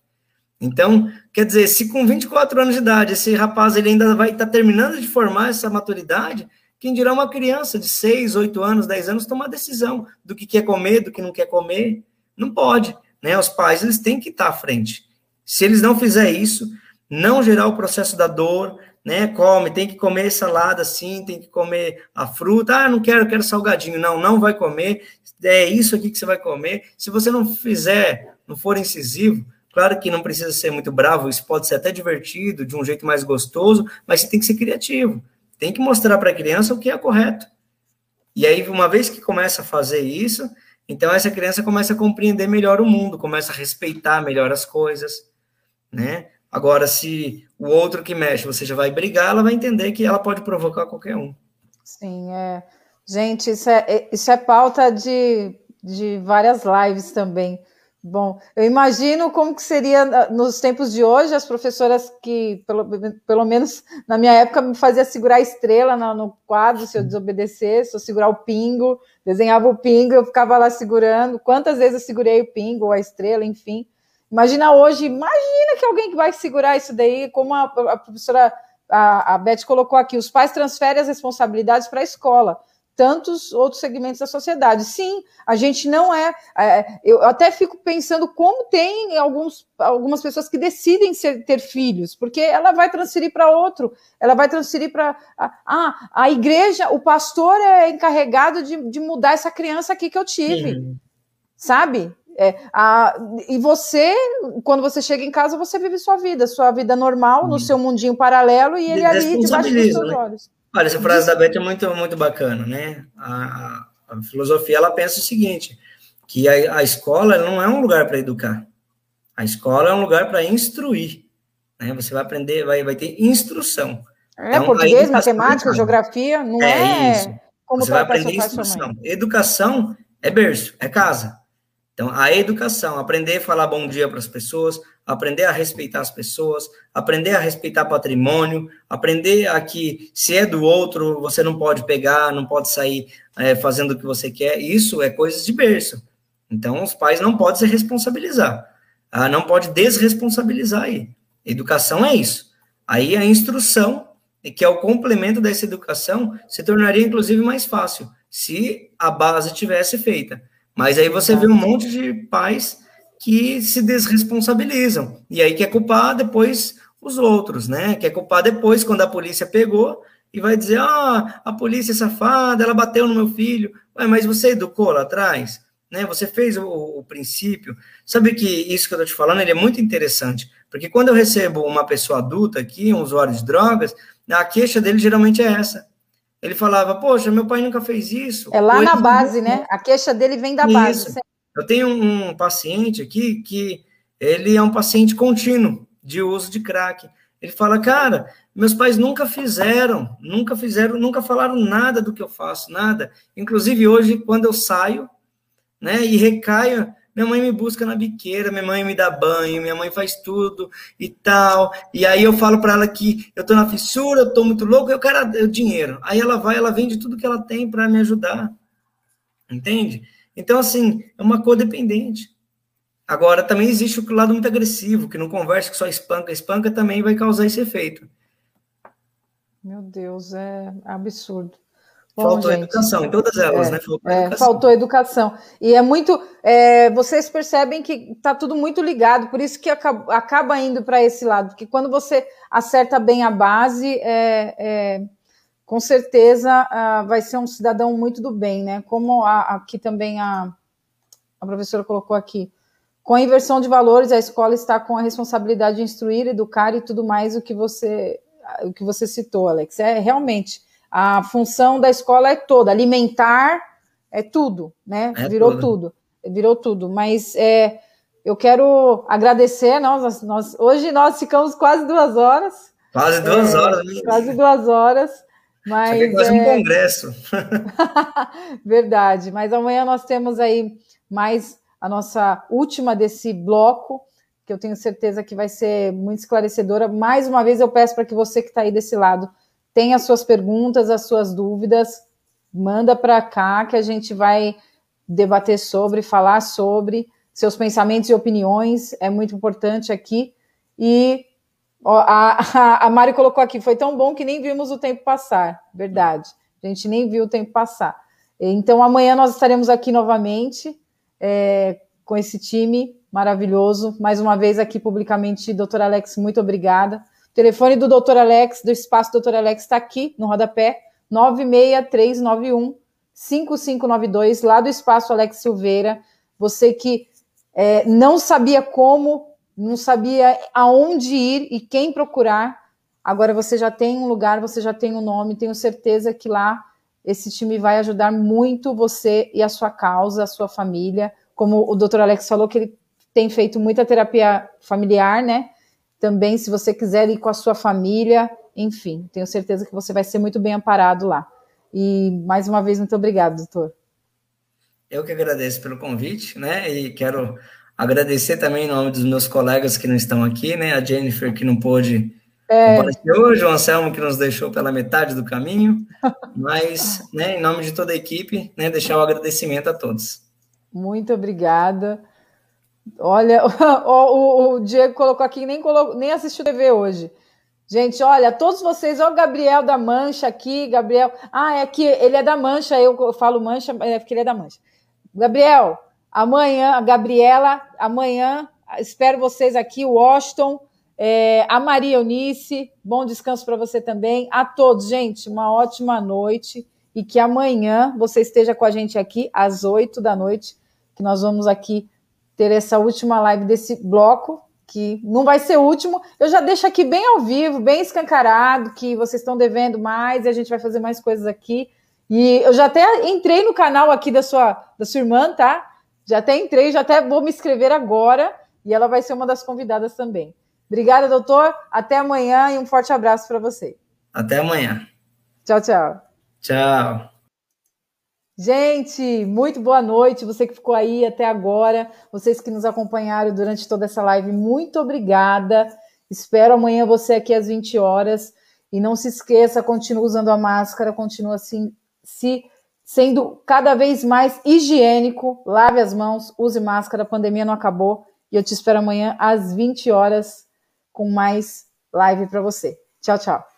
Então, quer dizer, se com 24 anos de idade esse rapaz ele ainda vai estar tá terminando de formar essa maturidade, quem dirá uma criança de 6, 8 anos, 10 anos tomar decisão do que quer comer, do que não quer comer? Não pode, né? Os pais eles têm que estar à frente. Se eles não fizerem isso, não gerar o processo da dor, né? Come, tem que comer salada sim, tem que comer a fruta. Ah, não quero, quero salgadinho. Não, não vai comer. É isso aqui que você vai comer. Se você não fizer, não for incisivo, Claro que não precisa ser muito bravo, isso pode ser até divertido, de um jeito mais gostoso, mas você tem que ser criativo. Tem que mostrar para a criança o que é correto. E aí, uma vez que começa a fazer isso, então essa criança começa a compreender melhor o mundo, começa a respeitar melhor as coisas, né? Agora, se o outro que mexe, você já vai brigar, ela vai entender que ela pode provocar qualquer um. Sim, é. Gente, isso é, é isso é pauta de, de várias lives também. Bom, eu imagino como que seria ah, nos tempos de hoje as professoras que, pelo, pelo menos na minha época, me fazia segurar a estrela no, no quadro se eu desobedecesse, ou segurar o pingo, desenhava o pingo, eu ficava lá segurando. Quantas vezes eu segurei o pingo ou a estrela, enfim. Imagina hoje, imagina que alguém que vai segurar isso daí, como a, a professora a, a Beth colocou aqui, os pais transferem as responsabilidades para a escola tantos outros segmentos da sociedade. Sim, a gente não é. é eu até fico pensando como tem alguns, algumas pessoas que decidem ser, ter filhos, porque ela vai transferir para outro, ela vai transferir para. Ah, a igreja, o pastor é encarregado de, de mudar essa criança aqui que eu tive. Sabe? É, a, e você, quando você chega em casa, você vive sua vida, sua vida normal, no seu mundinho paralelo, e ele ali debaixo dos seus né? olhos. Olha, essa frase da Beth é muito, muito bacana, né? A, a filosofia, ela pensa o seguinte, que a, a escola não é um lugar para educar. A escola é um lugar para instruir. Né? Você vai aprender, vai, vai ter instrução. É, então, português, matemática, geografia, não é, é isso. como Você vai aprender instrução. Educação é berço, é casa. Então, a educação, aprender a falar bom dia para as pessoas, aprender a respeitar as pessoas, aprender a respeitar patrimônio, aprender a que se é do outro, você não pode pegar, não pode sair é, fazendo o que você quer. Isso é coisas de berço. Então, os pais não podem se responsabilizar. Ah, não pode desresponsabilizar aí. Educação é isso. Aí a instrução, que é o complemento dessa educação, se tornaria inclusive mais fácil, se a base tivesse feita. Mas aí você vê um monte de pais que se desresponsabilizam. E aí quer culpar depois os outros, né? Quer culpar depois quando a polícia pegou e vai dizer: ah, a polícia é safada, ela bateu no meu filho. Ué, mas você educou lá atrás? Né? Você fez o, o princípio. Sabe que isso que eu estou te falando ele é muito interessante, porque quando eu recebo uma pessoa adulta aqui, um usuário de drogas, a queixa dele geralmente é essa. Ele falava, poxa, meu pai nunca fez isso. É lá na base, né? A queixa dele vem da isso. base. Eu tenho um paciente aqui que ele é um paciente contínuo de uso de crack. Ele fala, cara, meus pais nunca fizeram, nunca fizeram, nunca falaram nada do que eu faço, nada. Inclusive hoje, quando eu saio, né, e recaio, minha mãe me busca na biqueira, minha mãe me dá banho, minha mãe faz tudo e tal. E aí eu falo para ela que eu tô na fissura, eu tô muito louco, eu quero dinheiro. Aí ela vai, ela vende tudo que ela tem para me ajudar. Entende? Então, assim, é uma codependente. Agora, também existe o lado muito agressivo, que não conversa, que só espanca. Espanca também vai causar esse efeito. Meu Deus, é absurdo. Bom, faltou gente, educação, em todas elas, é, né? Faltou, é, educação. faltou educação. E é muito. É, vocês percebem que está tudo muito ligado, por isso que acaba, acaba indo para esse lado, porque quando você acerta bem a base, é, é com certeza uh, vai ser um cidadão muito do bem, né? Como a, aqui também a, a professora colocou aqui. Com a inversão de valores, a escola está com a responsabilidade de instruir, educar e tudo mais o que você, o que você citou, Alex. É realmente a função da escola é toda, alimentar é tudo, né? É Virou tudo. tudo, virou tudo. Mas é, eu quero agradecer, nós, nós, hoje nós ficamos quase duas horas. Quase duas é, horas, né? Quase duas horas. Mas, Isso aqui é quase um congresso. Verdade, mas amanhã nós temos aí mais a nossa última desse bloco, que eu tenho certeza que vai ser muito esclarecedora. Mais uma vez eu peço para que você que está aí desse lado tenha as suas perguntas, as suas dúvidas, manda para cá que a gente vai debater sobre, falar sobre seus pensamentos e opiniões, é muito importante aqui. E a, a, a Mari colocou aqui, foi tão bom que nem vimos o tempo passar. Verdade. A gente nem viu o tempo passar. Então, amanhã nós estaremos aqui novamente é, com esse time maravilhoso. Mais uma vez aqui publicamente, doutor Alex, muito obrigada. O telefone do doutor Alex, do espaço doutor Alex, está aqui no rodapé, 96391 5592, lá do espaço Alex Silveira. Você que é, não sabia como não sabia aonde ir e quem procurar. Agora você já tem um lugar, você já tem um nome, tenho certeza que lá esse time vai ajudar muito você e a sua causa, a sua família. Como o Dr. Alex falou, que ele tem feito muita terapia familiar, né? Também, se você quiser ir com a sua família, enfim, tenho certeza que você vai ser muito bem amparado lá. E mais uma vez, muito obrigado, doutor. Eu que agradeço pelo convite, né? E quero agradecer também em nome dos meus colegas que não estão aqui, né? A Jennifer, que não pôde é... comparecer hoje, o Anselmo, que nos deixou pela metade do caminho. Mas, né, em nome de toda a equipe, né, deixar o agradecimento a todos. Muito obrigada. Olha, o, o, Diego colocou aqui, nem, colocou, nem assistiu TV hoje. Gente, olha, todos vocês, olha o Gabriel da Mancha aqui, Gabriel. Ah, é que ele é da Mancha, eu falo Mancha, é porque ele é da Mancha. Gabriel, amanhã, a Gabriela, amanhã, espero vocês aqui, o Washington, é, a Maria Eunice, bom descanso para você também. A todos, gente, uma ótima noite e que amanhã você esteja com a gente aqui às oito da noite, que nós vamos aqui ter essa última live desse bloco que não vai ser o último. Eu já deixo aqui bem ao vivo, bem escancarado, que vocês estão devendo mais e a gente vai fazer mais coisas aqui. E eu já até entrei no canal aqui da sua, da sua irmã, tá? Já até entrei, já até vou me inscrever agora e ela vai ser uma das convidadas também. Obrigada, doutor. Até amanhã e um forte abraço para você. Até amanhã. Tchau, tchau. Tchau. Gente, muito boa noite. Você que ficou aí até agora, vocês que nos acompanharam durante toda essa live, muito obrigada. Espero amanhã você aqui às 20 horas. E não se esqueça, continue usando a máscara, continue assim, se sendo cada vez mais higiênico. Lave as mãos, use máscara, a pandemia não acabou. E eu te espero amanhã às 20 horas com mais live para você. Tchau, tchau.